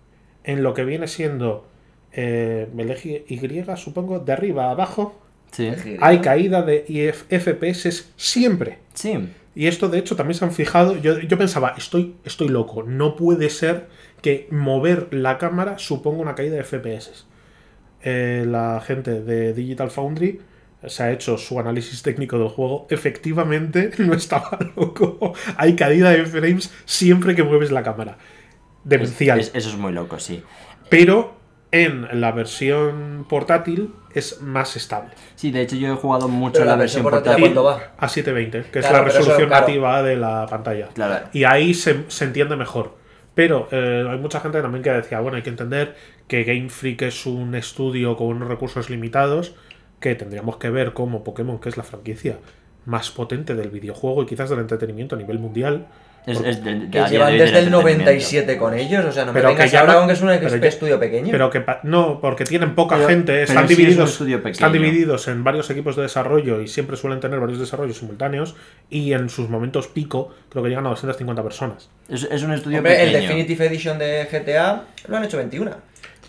en lo que viene siendo eh, el eje Y, supongo, de arriba a abajo, Sí. hay caída de IF FPS siempre. Sí. Y esto, de hecho, también se han fijado. Yo, yo pensaba, estoy, estoy loco. No puede ser que mover la cámara suponga una caída de FPS. Eh, la gente de Digital Foundry se ha hecho su análisis técnico del juego. Efectivamente, no estaba loco. Hay caída de frames siempre que mueves la cámara. Demencial. Es- eso es muy loco, sí. Pero en la versión portátil es más estable. Sí, de hecho yo he jugado mucho Pero la, la versión portátil, portátil. ¿cuánto va? A 720, que es la resolución claro. nativa de la pantalla. Claro. Y ahí se, se entiende mejor. Pero eh, hay mucha gente también que decía, bueno, hay que entender que Game Freak es un estudio con unos recursos limitados, que tendríamos que ver cómo Pokémon, que es la franquicia más potente del videojuego y quizás del entretenimiento a nivel mundial. Es, es de- de- Que llevan desde el entretenimiento. 97 con ellos, o sea, no me Pero vengas que ya ahora no- con que es un pero estudio pequeño. Pero que no, porque tienen poca Pero- gente, pero están sí es un divididos, están pequeño. divididos en varios equipos de desarrollo y siempre suelen tener varios desarrollos simultáneos y en sus momentos pico creo que llegan a 250 personas. Es, es un estudio Hombre, el pequeño. Definitive Edition de GTA lo han hecho 21.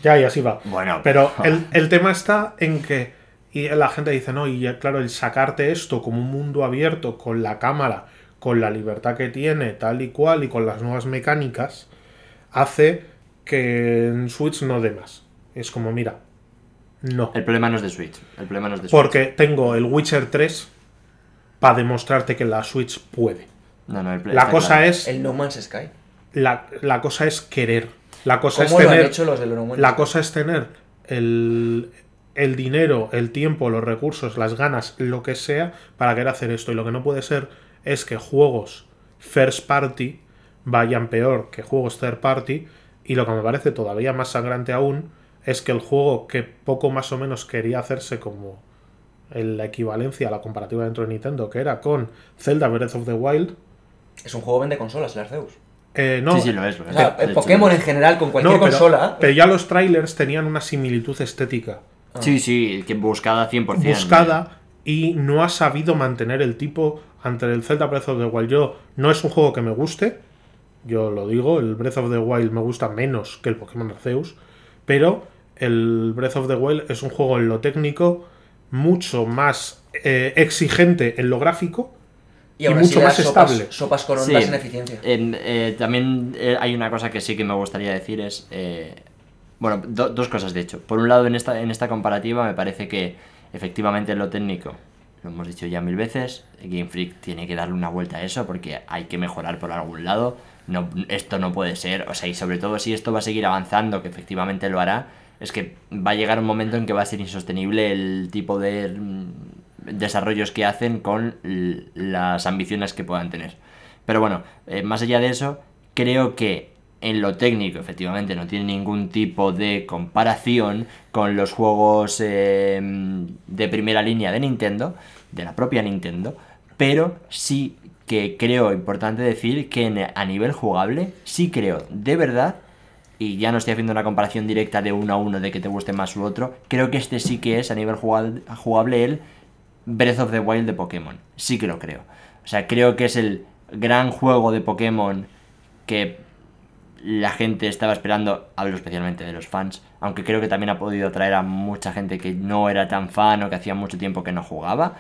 Ya, y así va. Bueno, Pero el, el tema está en que y la gente dice, no, y claro, el sacarte esto como un mundo abierto, con la cámara, con la libertad que tiene, tal y cual, y con las nuevas mecánicas, hace que en Switch no dé más. Es como, mira, no. El problema no es de Switch. El problema no es de Switch. Porque tengo el Witcher 3 para demostrarte que la Switch puede. No, no, el La cosa claro. es El No Man's Sky. la, la cosa es querer. La cosa ¿Cómo es lo han tener hecho los de No Man's La Sky? cosa es tener el, el dinero, el tiempo, los recursos, las ganas, lo que sea, para querer hacer esto. Y lo que no puede ser es que juegos first party vayan peor que juegos third party Y lo que me parece todavía más sangrante aún es que el juego que poco más o menos quería hacerse como en la equivalencia a la comparativa dentro de Nintendo, que era con Zelda Breath of the Wild, Es un juego vende consolas, el Arceus. eh, no, Sí, sí, lo es. Lo O sea, el Pokémon en general, con cualquier no, pero, consola. pero ya los trailers tenían una similitud estética Sí, sí, que buscada 100%. buscada y no ha sabido mantener el tipo ante el Zelda Breath of the Wild. Yo no es un juego que me guste, yo lo digo, el Breath of the Wild me gusta menos que el Pokémon Arceus, pero el Breath of the Wild es un juego en lo técnico mucho más eh, exigente en lo gráfico y aún mucho más sopas, estable. Sopas con Sí. ondas en eficiencia. En, eh, también eh, hay una cosa que sí que me gustaría decir es... eh, bueno, do- dos cosas de hecho. Por un lado, en esta, en esta comparativa me parece que efectivamente en lo técnico, lo hemos dicho ya mil veces, Game Freak tiene que darle una vuelta a eso porque hay que mejorar por algún lado. No, esto no puede ser, o sea, y sobre todo si esto va a seguir avanzando, que efectivamente lo hará, es que va a llegar un momento en que va a ser insostenible el tipo de mm, desarrollos que hacen con las ambiciones que puedan tener. Pero bueno, eh, más allá de eso, creo que en lo técnico, efectivamente, no tiene ningún tipo de comparación con los juegos eh, de primera línea de Nintendo, de la propia Nintendo, pero sí que creo importante decir que a nivel jugable, sí creo de verdad, y ya no estoy haciendo una comparación directa de uno a uno de que te guste más u otro, creo que este sí que es a nivel jugal- jugable el Breath of the Wild de Pokémon. Sí que lo creo. O sea, creo que es el gran juego de Pokémon que la gente estaba esperando, hablo especialmente de los fans, aunque creo que también ha podido atraer a mucha gente que no era tan fan o que hacía mucho tiempo que no jugaba.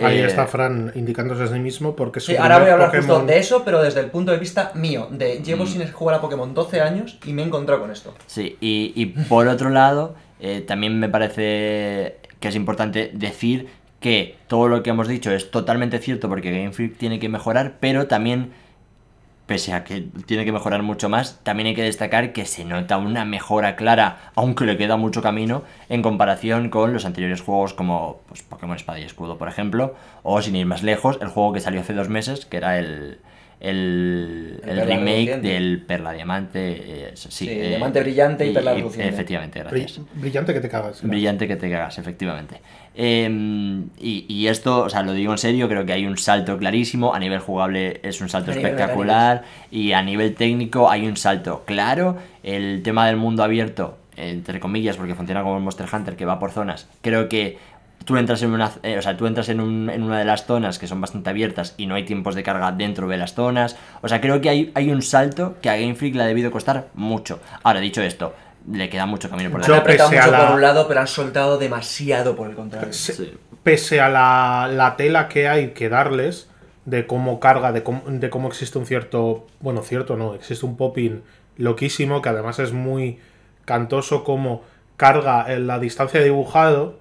Ahí Eh, está Fran indicándose a sí mismo porque su Sí, ahora voy a hablar justo de eso, pero desde el punto de vista mío. De Mm. llevo sin jugar a Pokémon 12 años y me he encontrado con esto. Sí, y, y por otro lado, eh, también me parece que es importante decir que todo lo que hemos dicho es totalmente cierto porque Game Freak tiene que mejorar, pero también, pese a que tiene que mejorar mucho más, también hay que destacar que se nota una mejora clara, aunque le queda mucho camino, en comparación con los anteriores juegos como pues, Pokémon Espada y Escudo, por ejemplo, o sin ir más lejos, el juego que salió hace dos meses, que era el... El, El el Perla remake Reluciente. del Perla Diamante. eh, sí, Sí, eh, Diamante Brillante y Perla Reluciente. Efectivamente, gracias. Bri- brillante que te cagas. Brillante que te cagas, efectivamente. Eh, y, y esto, o sea, lo digo en serio, creo que hay un salto clarísimo. A nivel jugable es un salto A espectacular. Y a nivel técnico hay un salto claro. El tema del mundo abierto, entre comillas, porque funciona como el Monster Hunter, que va por zonas, creo que tú entras en una, eh, o sea, tú entras en, un- en una de las zonas que son bastante abiertas y no hay tiempos de carga dentro de las zonas. O sea, creo que hay, hay un salto que a Game Freak le ha debido costar mucho. Ahora, dicho esto, le queda mucho camino por Yo han delante. apretado pese mucho la- por un lado, pero han soltado demasiado por el contrario. Se- Sí. Pese a la, la tela que hay que darles de cómo carga, de cómo, de cómo existe un cierto. Bueno, cierto no, existe un popping loquísimo que además es muy cantoso como carga en la distancia de dibujado.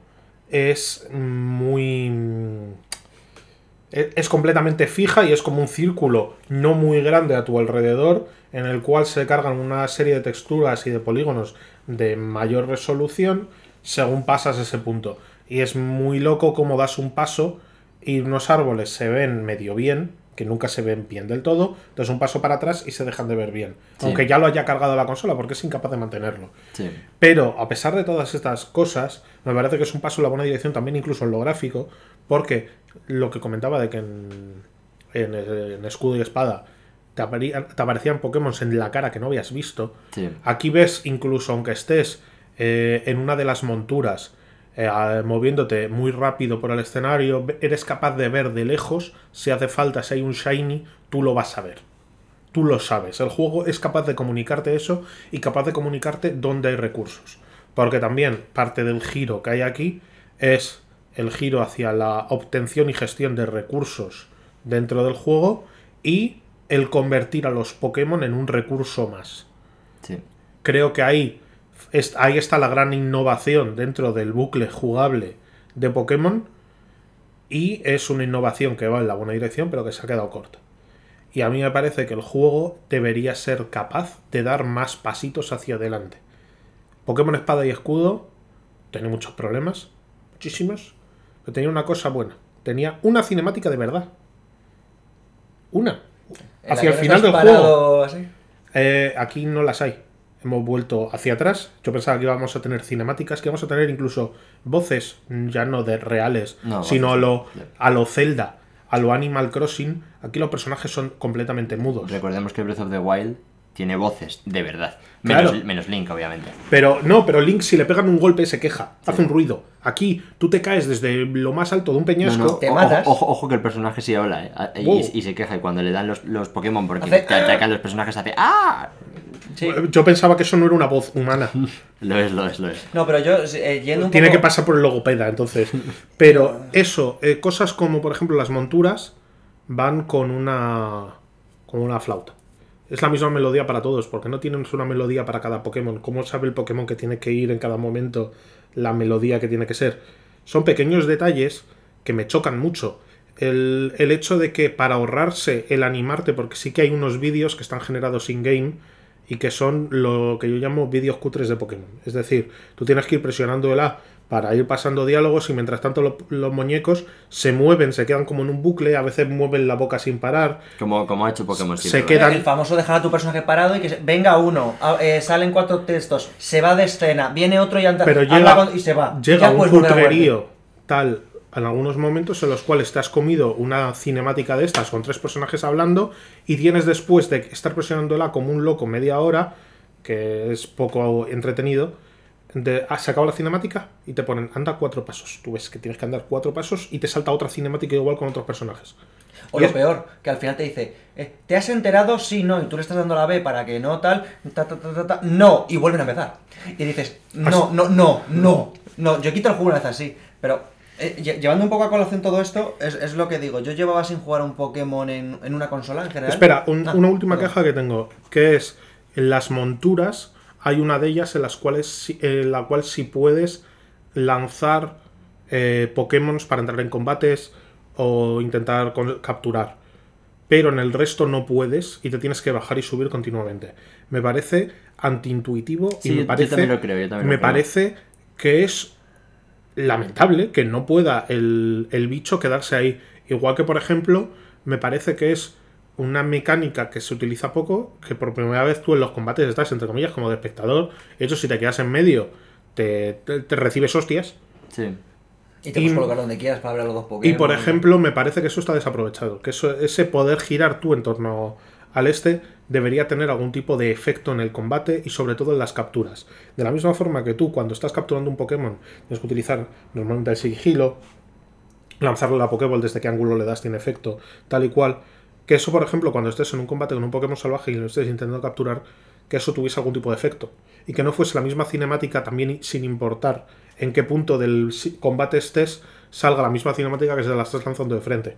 Es muy. Es completamente fija y es como un círculo no muy grande a tu alrededor en el cual se cargan una serie de texturas y de polígonos de mayor resolución según pasas ese punto. Y es muy loco como das un paso y unos árboles se ven medio bien, que nunca se ven bien del todo, das un paso para atrás y se dejan de ver bien. Sí. Aunque ya lo haya cargado la consola porque es incapaz de mantenerlo. Sí. Pero a pesar de todas estas cosas, me parece que es un paso en la buena dirección también incluso en lo gráfico, porque lo que comentaba de que en, en- en escudo y espada te, aparecían Pokémon en la cara que no habías visto, Sí. aquí ves incluso aunque estés eh, en una de las monturas, eh, moviéndote muy rápido por el escenario, eres capaz de ver de lejos, si hace falta, si hay un shiny, tú lo vas a ver. Tú lo sabes. El juego es capaz de comunicarte eso y capaz de comunicarte dónde hay recursos. Porque también parte del giro que hay aquí es el giro hacia la obtención y gestión de recursos dentro del juego y el convertir a los Pokémon en un recurso más. Sí. Creo que ahí, es- ahí está la gran innovación dentro del bucle jugable de Pokémon y es una innovación que va en la buena dirección pero que se ha quedado corta. Y a mí me parece que el juego debería ser capaz de dar más pasitos hacia adelante. Pokémon Espada y Escudo tenía muchos problemas, muchísimos, pero tenía una cosa buena. Tenía una cinemática de verdad. Una. Hacia el final del juego. Eh, aquí no las hay. Hemos vuelto hacia atrás. Yo pensaba que íbamos a tener cinemáticas, que íbamos a tener incluso voces, ya no de reales, No, sino a lo, a lo Zelda, a lo Animal Crossing. Aquí los personajes son completamente mudos. Recordemos que Breath of the Wild tiene voces, de verdad. Menos, Claro. menos Link, obviamente. Pero no, pero Link si le pegan un golpe se queja, hace un ruido. Aquí tú te caes desde lo más alto de un peñasco. no, Te matas. Ojo, ojo que el personaje sí habla, ¿eh? Y- Wow. Y, se queja. Y cuando le dan los, los Pokémon porque Hace- te atacan los personajes, hace ¡Ah! Sí. Yo pensaba que eso no era una voz humana. Lo es, lo es, lo es. No, pero yo, eh, yendo un Tiene poco... que pasar por el logopeda, entonces. Pero eso, eh, cosas como por ejemplo las monturas van con una con una flauta. Es la misma melodía para todos, porque no tienen una melodía para cada Pokémon. ¿Cómo sabe el Pokémon que tiene que ir en cada momento la melodía que tiene que ser? Son pequeños detalles que me chocan mucho. El, el hecho de que para ahorrarse el animarte, porque sí que hay unos vídeos que están generados in-game y que son lo que yo llamo vídeos cutres de Pokémon. Es decir, tú tienes que ir presionando el A para ir pasando diálogos y mientras tanto lo- los muñecos se mueven, se quedan como en un bucle, a veces mueven la boca sin parar. Como, como ha hecho Pokémon Se siempre. queda- Eh, El famoso dejar a tu personaje parado y que se- venga uno, a- eh, salen cuatro textos, se va de escena, viene otro y anda Pero llega, con- y se va. llega Ya un cutrerío tal en algunos momentos en los cuales te has comido una cinemática de estas con tres personajes hablando y tienes después de estar presionándola como un loco media hora, que es poco entretenido, de, ah, se acaba la cinemática y te ponen anda cuatro pasos. Tú ves que tienes que andar cuatro pasos y te salta otra cinemática igual con otros personajes. O Y lo es- peor, que al final te dice, eh, ¿te has enterado? Sí, no, y tú le estás dando la B para que no tal, ta, ta, ta, ta, ta, no, y vuelven a empezar. Y dices, no, no, no, no, no, yo quito el juego una vez así, pero eh, lle- llevando un poco a colación todo esto, es, es lo que digo, yo llevaba sin jugar un Pokémon en, en una consola en general. Espera, un- Ah, una última perdón. queja que tengo, que es en las monturas hay una de ellas en las cuales en la cual si puedes lanzar eh, Pokémon para entrar en combates o intentar con- capturar. Pero en el resto no puedes y te tienes que bajar y subir continuamente. Me parece antiintuitivo Sí, y me yo- yo parece, también lo creo, yo también lo me creo. parece que es lamentable que no pueda el, el bicho quedarse ahí. Igual que, por ejemplo, me parece que es una mecánica que se utiliza poco, que por primera vez tú en los combates estás, entre comillas, como de espectador. De hecho, si te quedas en medio, te, te- te recibes hostias. Sí. Y te y- puedes colocar donde quieras para ver a los dos Pokémon. Y, por ejemplo, me parece que eso está desaprovechado. Que eso, ese poder girar tú en torno al este debería tener algún tipo de efecto en el combate y sobre todo en las capturas. De la misma forma que tú, cuando estás capturando un Pokémon, tienes que utilizar normalmente el sigilo, lanzarle la Pokéball desde qué ángulo le das tiene efecto, tal y cual. Que eso, por ejemplo, cuando estés en un combate con un Pokémon salvaje y lo estés intentando capturar, que eso tuviese algún tipo de efecto. Y que no fuese la misma cinemática también sin importar en qué punto del combate estés, salga la misma cinemática que se la estás lanzando de frente.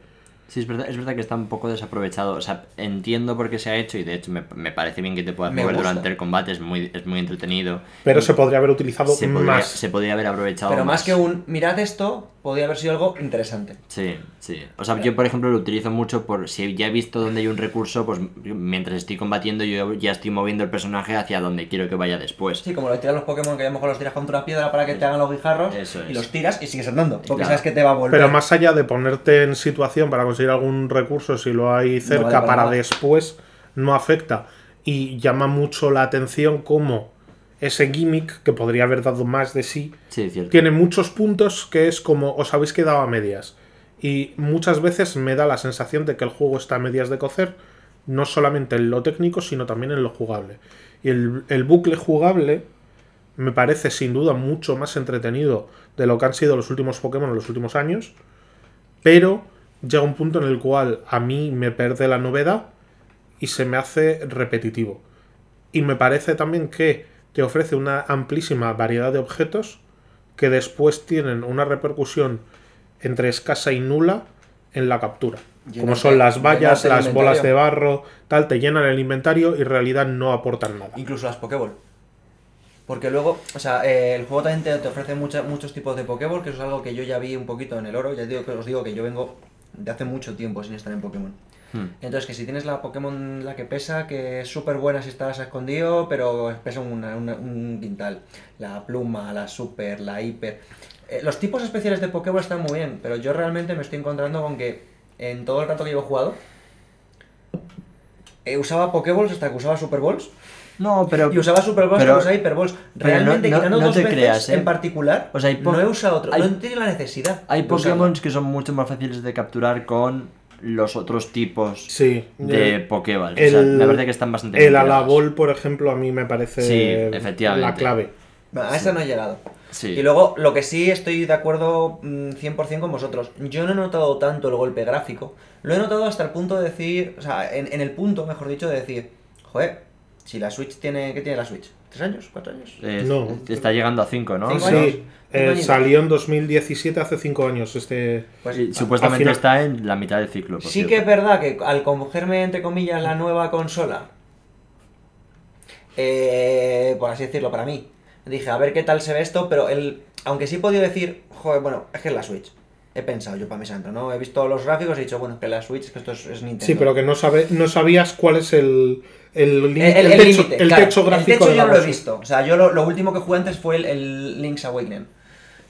Sí, es verdad, es verdad que está un poco desaprovechado. O sea, entiendo por qué se ha hecho y de hecho me, me parece bien que te puedas Me mover gusta. durante el combate, es muy, es muy entretenido. Pero Y se podría haber utilizado se podría, más. se podría haber aprovechado Pero más que un, mirad esto, podría haber sido algo interesante. Sí, sí. O sea, yo por ejemplo lo utilizo mucho por si ya he visto dónde hay un recurso, pues mientras estoy combatiendo yo ya estoy moviendo el personaje hacia donde quiero que vaya después. Sí, como lo tiran los Pokémon, que a lo mejor los tiras contra una piedra para que te hagan los guijarros, Eso y los tiras y sigues andando, porque Claro. sabes que te va a volver. Pero más allá de ponerte en situación para conseguir algún recurso, si lo hay cerca vale para después, no afecta. Y llama mucho la atención como ese gimmick, que podría haber dado más de sí, Sí, cierto. tiene muchos puntos que es como os habéis quedado a medias. Y muchas veces me da la sensación de que el juego está a medias de cocer, no solamente en lo técnico, sino también en lo jugable. Y el, el bucle jugable me parece sin duda mucho más entretenido de lo que han sido los últimos Pokémon en los últimos años, pero llega un punto en el cual a mí me pierde la novedad y se me hace repetitivo. Y me parece también que te ofrece una amplísima variedad de objetos que después tienen una repercusión entre escasa y nula en la captura. Como son las vallas, las bolas de barro, tal, te llenan el inventario y en realidad no aportan nada. Incluso las Pokéball. Porque luego, o sea, eh, el juego también te, te ofrece mucha- muchos tipos de Pokéball, que eso es algo que yo ya vi un poquito en el oro. Ya digo que os digo que yo vengo de hace mucho tiempo sin estar en Pokémon. Hmm. Entonces, que si tienes la Pokémon la que pesa, que es súper buena si estás escondido, pero pesa una- una- un quintal. La pluma, la super, la hiper. Eh, los tipos especiales de Pokéball están muy bien, pero yo realmente me estoy encontrando con que en todo el rato que llevo jugado, eh, usaba Pokéballs hasta que usaba Super Balls. No, pero. Y usaba Super Balls pero- usaba Hyper Balls. Realmente, no- no- quitando no dos te veces creas, ¿eh? en particular, O sea, no he usado otro. hay- no he tenido la necesidad. Hay. Pokémon que son mucho más fáciles de capturar con los otros tipos Sí. de El- Pokéballs. o sea, me parece que están bastante El bien. Alabol, por ejemplo, a mí me parece Sí, efectivamente. la clave. A esa no he llegado. Sí. Y luego, lo que sí estoy de acuerdo mm, 100% con vosotros. Yo no he notado tanto el golpe gráfico. Lo he notado hasta el punto de decir, o sea, en, en el punto, mejor dicho, de decir, joder, si la Switch tiene, ¿qué tiene la Switch? ¿Tres años? ¿Cuatro años? Eh, No. Está llegando a 5, ¿no? Cinco Sí, eh, Cinco salió en 2017, hace 5 años. Este. Pues Y supuestamente final- está en la mitad del ciclo. por sí cierto. que es verdad que al cogerme, entre comillas, la nueva consola, eh, por así decirlo, para mí, dije, a ver qué tal se ve esto, pero el, aunque sí he podido decir, joder, bueno, es que es la Switch. He pensado yo para mi santo, ¿no? He visto los gráficos y he dicho, bueno, que la Switch, que esto es, es Nintendo. Sí, pero que no, sabe, no sabías cuál es el, el, El, el- el el techo, límite, el claro. techo gráfico El techo de yo la no lo he visto. O sea, yo lo, lo último que jugué antes fue el, el Link's Awakening.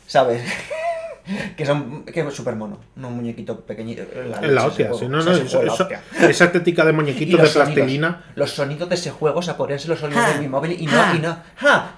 ¿Sabes? que son. que es súper mono. Un muñequito pequeñito. Es la ese hostia, sí, no, O sea, no, eso- la eso- esa estética de muñequitos de sonidos, plastilina. los sonidos de ese juego, o sea, ponerse los sonidos Ja. de mi móvil y no, Ja. y no. ¡Ja!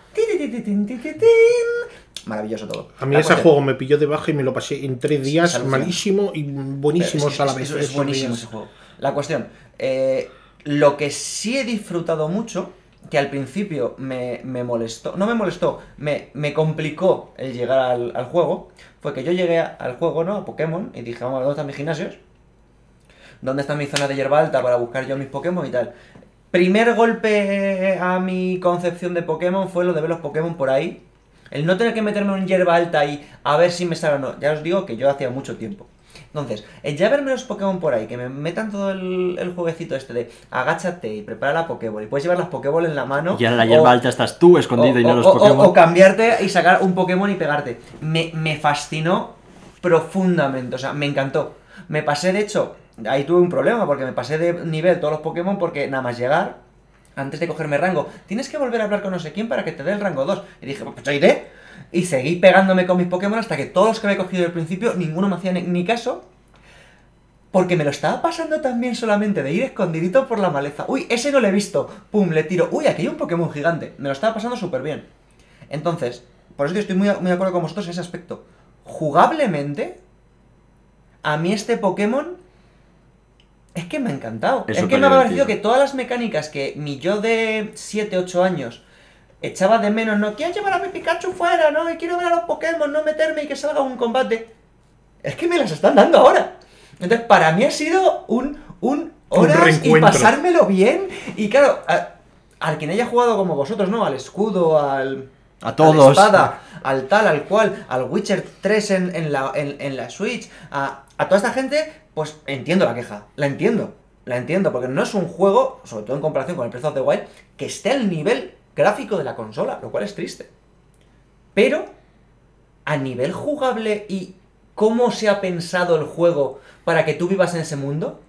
Maravilloso todo. A mí ese juego me pilló de baja y me lo pasé en tres días, malísimo y buenísimo Es- a la vez. Es, es buenísimo ese juego. La cuestión, eh, lo que sí he disfrutado mucho, que al principio me, me molestó, no me molestó, me, me complicó el llegar al, al juego, fue que yo llegué a- al juego, ¿no? A Pokémon, y dije, vamos, ¿dónde están mis gimnasios? ¿Dónde está mi zona de hierba alta para buscar yo mis Pokémon y tal? Primer golpe a mi concepción de Pokémon fue lo de ver los Pokémon por ahí. El no tener que meterme en hierba alta y a ver si me sale o no. Ya os digo que yo hacía mucho tiempo. Entonces, el ya verme los Pokémon por ahí, que me metan todo el, el jueguecito este de agáchate y prepara la Pokéball y puedes llevar las Pokéball en la mano. Y en la hierba o- alta estás tú escondido y no los o- Pokémon. O, cambiarte y sacar un Pokémon y pegarte. Me, me fascinó profundamente, o sea, me encantó. Me pasé, de hecho, ahí tuve un problema porque me pasé de nivel todos los Pokémon porque nada más llegar, antes de cogerme rango, tienes que volver a hablar con no sé quién para que te dé el rango 2. Y dije, pues ya iré. Y seguí pegándome con mis Pokémon hasta que todos los que había cogido al principio, ninguno me hacía ni, caso. Porque me lo estaba pasando también solamente de ir escondidito por la maleza. Uy, ese no lo he visto. Pum, le tiro. Uy, aquí hay un Pokémon gigante. Me lo estaba pasando súper bien. Entonces, por eso estoy muy, muy de acuerdo con vosotros en ese aspecto. Jugablemente, a mí este Pokémon es que me ha encantado. Es Es, que me ha parecido que todas las mecánicas que mi yo de 7, 8 años echaba de menos, no quiero llevar a mi Pikachu fuera, no, y quiero ver a los Pokémon, no meterme y que salga un combate. Es que me las están dando ahora. Entonces, para mí ha sido un, un horas y reencuentro. pasármelo bien. Y claro, a- al quien haya jugado como vosotros, ¿no? Al escudo, al. A todos. A espada, al tal, al cual, al Witcher 3 en, en la, en, en la Switch, a, a toda esta gente, pues entiendo la queja, la entiendo, la entiendo, porque no es un juego, sobre todo en comparación con el Breath of the Wild, que esté al nivel gráfico de la consola, lo cual es triste. Pero, a nivel jugable y cómo se ha pensado el juego para que tú vivas en ese mundo,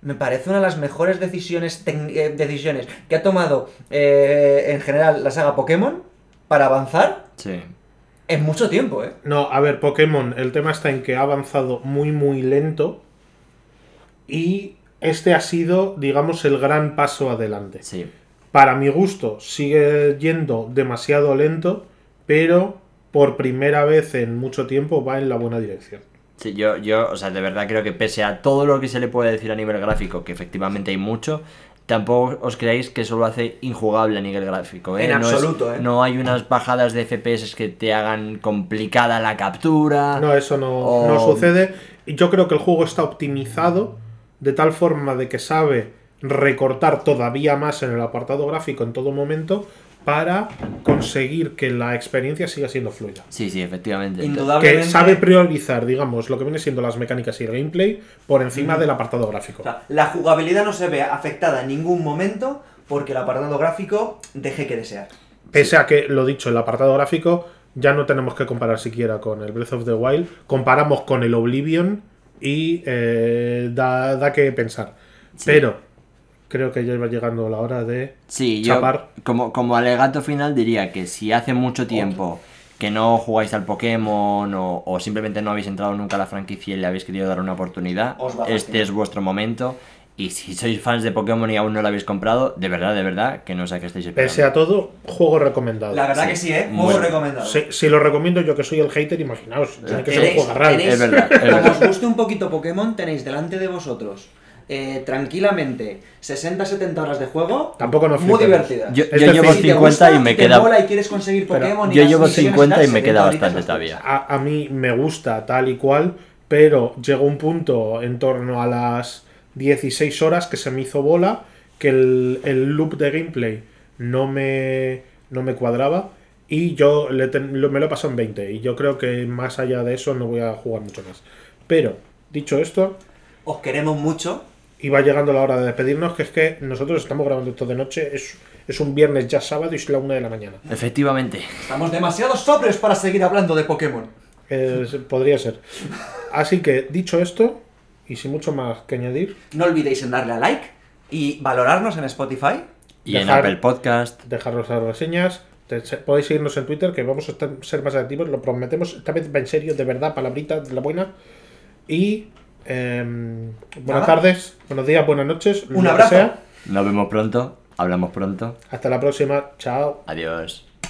me parece una de las mejores decisiones, eh, decisiones que ha tomado eh, en general la saga Pokémon para avanzar Sí. En mucho tiempo, ¿eh? No, a ver, Pokémon, el tema está en que ha avanzado muy, muy lento. Y este ha sido, digamos, el gran paso adelante. Sí. Para mi gusto, sigue yendo demasiado lento, pero por primera vez en mucho tiempo va en la buena dirección. Sí, yo, yo, o sea, de verdad creo que pese a todo lo que se le puede decir a nivel gráfico, que efectivamente hay mucho, tampoco os creáis que eso lo hace injugable a nivel gráfico. ¿eh? En No es- absoluto, ¿eh? No hay unas bajadas de FPS que te hagan complicada la captura. No, eso no, O- no sucede. Y yo creo que el juego está optimizado de tal forma de que sabe recortar todavía más en el apartado gráfico en todo momento para conseguir que la experiencia siga siendo fluida. Sí, sí, efectivamente. Que Indudablemente. sabe priorizar, digamos, lo que viene siendo las mecánicas y el gameplay por encima del apartado gráfico. O sea, la jugabilidad no se ve afectada en ningún momento porque el apartado gráfico deje que desear. Pese a que, lo dicho, el apartado gráfico ya no tenemos que comparar siquiera con el Breath of the Wild, comparamos con el Oblivion y eh, da, da que pensar. Pero creo que ya iba llegando la hora de Sí, yo chapar. como, como alegato final diría que si hace mucho tiempo que no jugáis al Pokémon o, o simplemente no habéis entrado nunca a la franquicia y le habéis querido dar una oportunidad, este es vuestro momento. Y si sois fans de Pokémon y aún no lo habéis comprado, de verdad, de verdad, que no sé a qué estáis esperando. Pese a todo, juego recomendado. La verdad Sí. que sí, ¿eh? Muy Juego bueno. recomendado. Si, si lo recomiendo yo que soy el hater, imaginaos. Tiene que ser un Tenéis- juego tenéis- Es verdad, es Como os guste un poquito Pokémon, tenéis delante de vosotros eh, tranquilamente 60-70 horas de juego. Tampoco nos Muy flipemos. divertidas. Yo, llevo Si te 50 gusta y me queda. mola y quieres conseguir Pokémon Yo llevo misiones y 50 y me 70 queda bastante todavía. A, a mí me gusta tal y cual, pero llegó un punto en torno a las 16 horas que se me hizo bola, que el, el loop de gameplay no me, no me cuadraba y yo le ten- lo- me lo he pasado en 20 y yo creo que más allá de eso no voy a jugar mucho más. Pero, dicho esto, Os queremos mucho. Y va llegando la hora de despedirnos, que es que nosotros estamos grabando esto de noche, es, es un viernes ya sábado y es la una de la mañana. Efectivamente. Estamos demasiado sobrios para seguir hablando de Pokémon. Eh, podría ser. Así que, dicho esto, y sin mucho más que añadir, No olvidéis en darle a like y valorarnos en Spotify. Y en Dejar- Apple Podcast. dejarnos las reseñas. podéis seguirnos en Twitter, que vamos a estar- ser más activos, lo prometemos. Esta vez va en serio, de verdad, palabrita de la buena. Y em, buenas Nada. tardes, buenos días, buenas noches. Un lo que abrazo. sea. Nos vemos pronto. Hablamos pronto. Hasta la próxima. Chao. Adiós.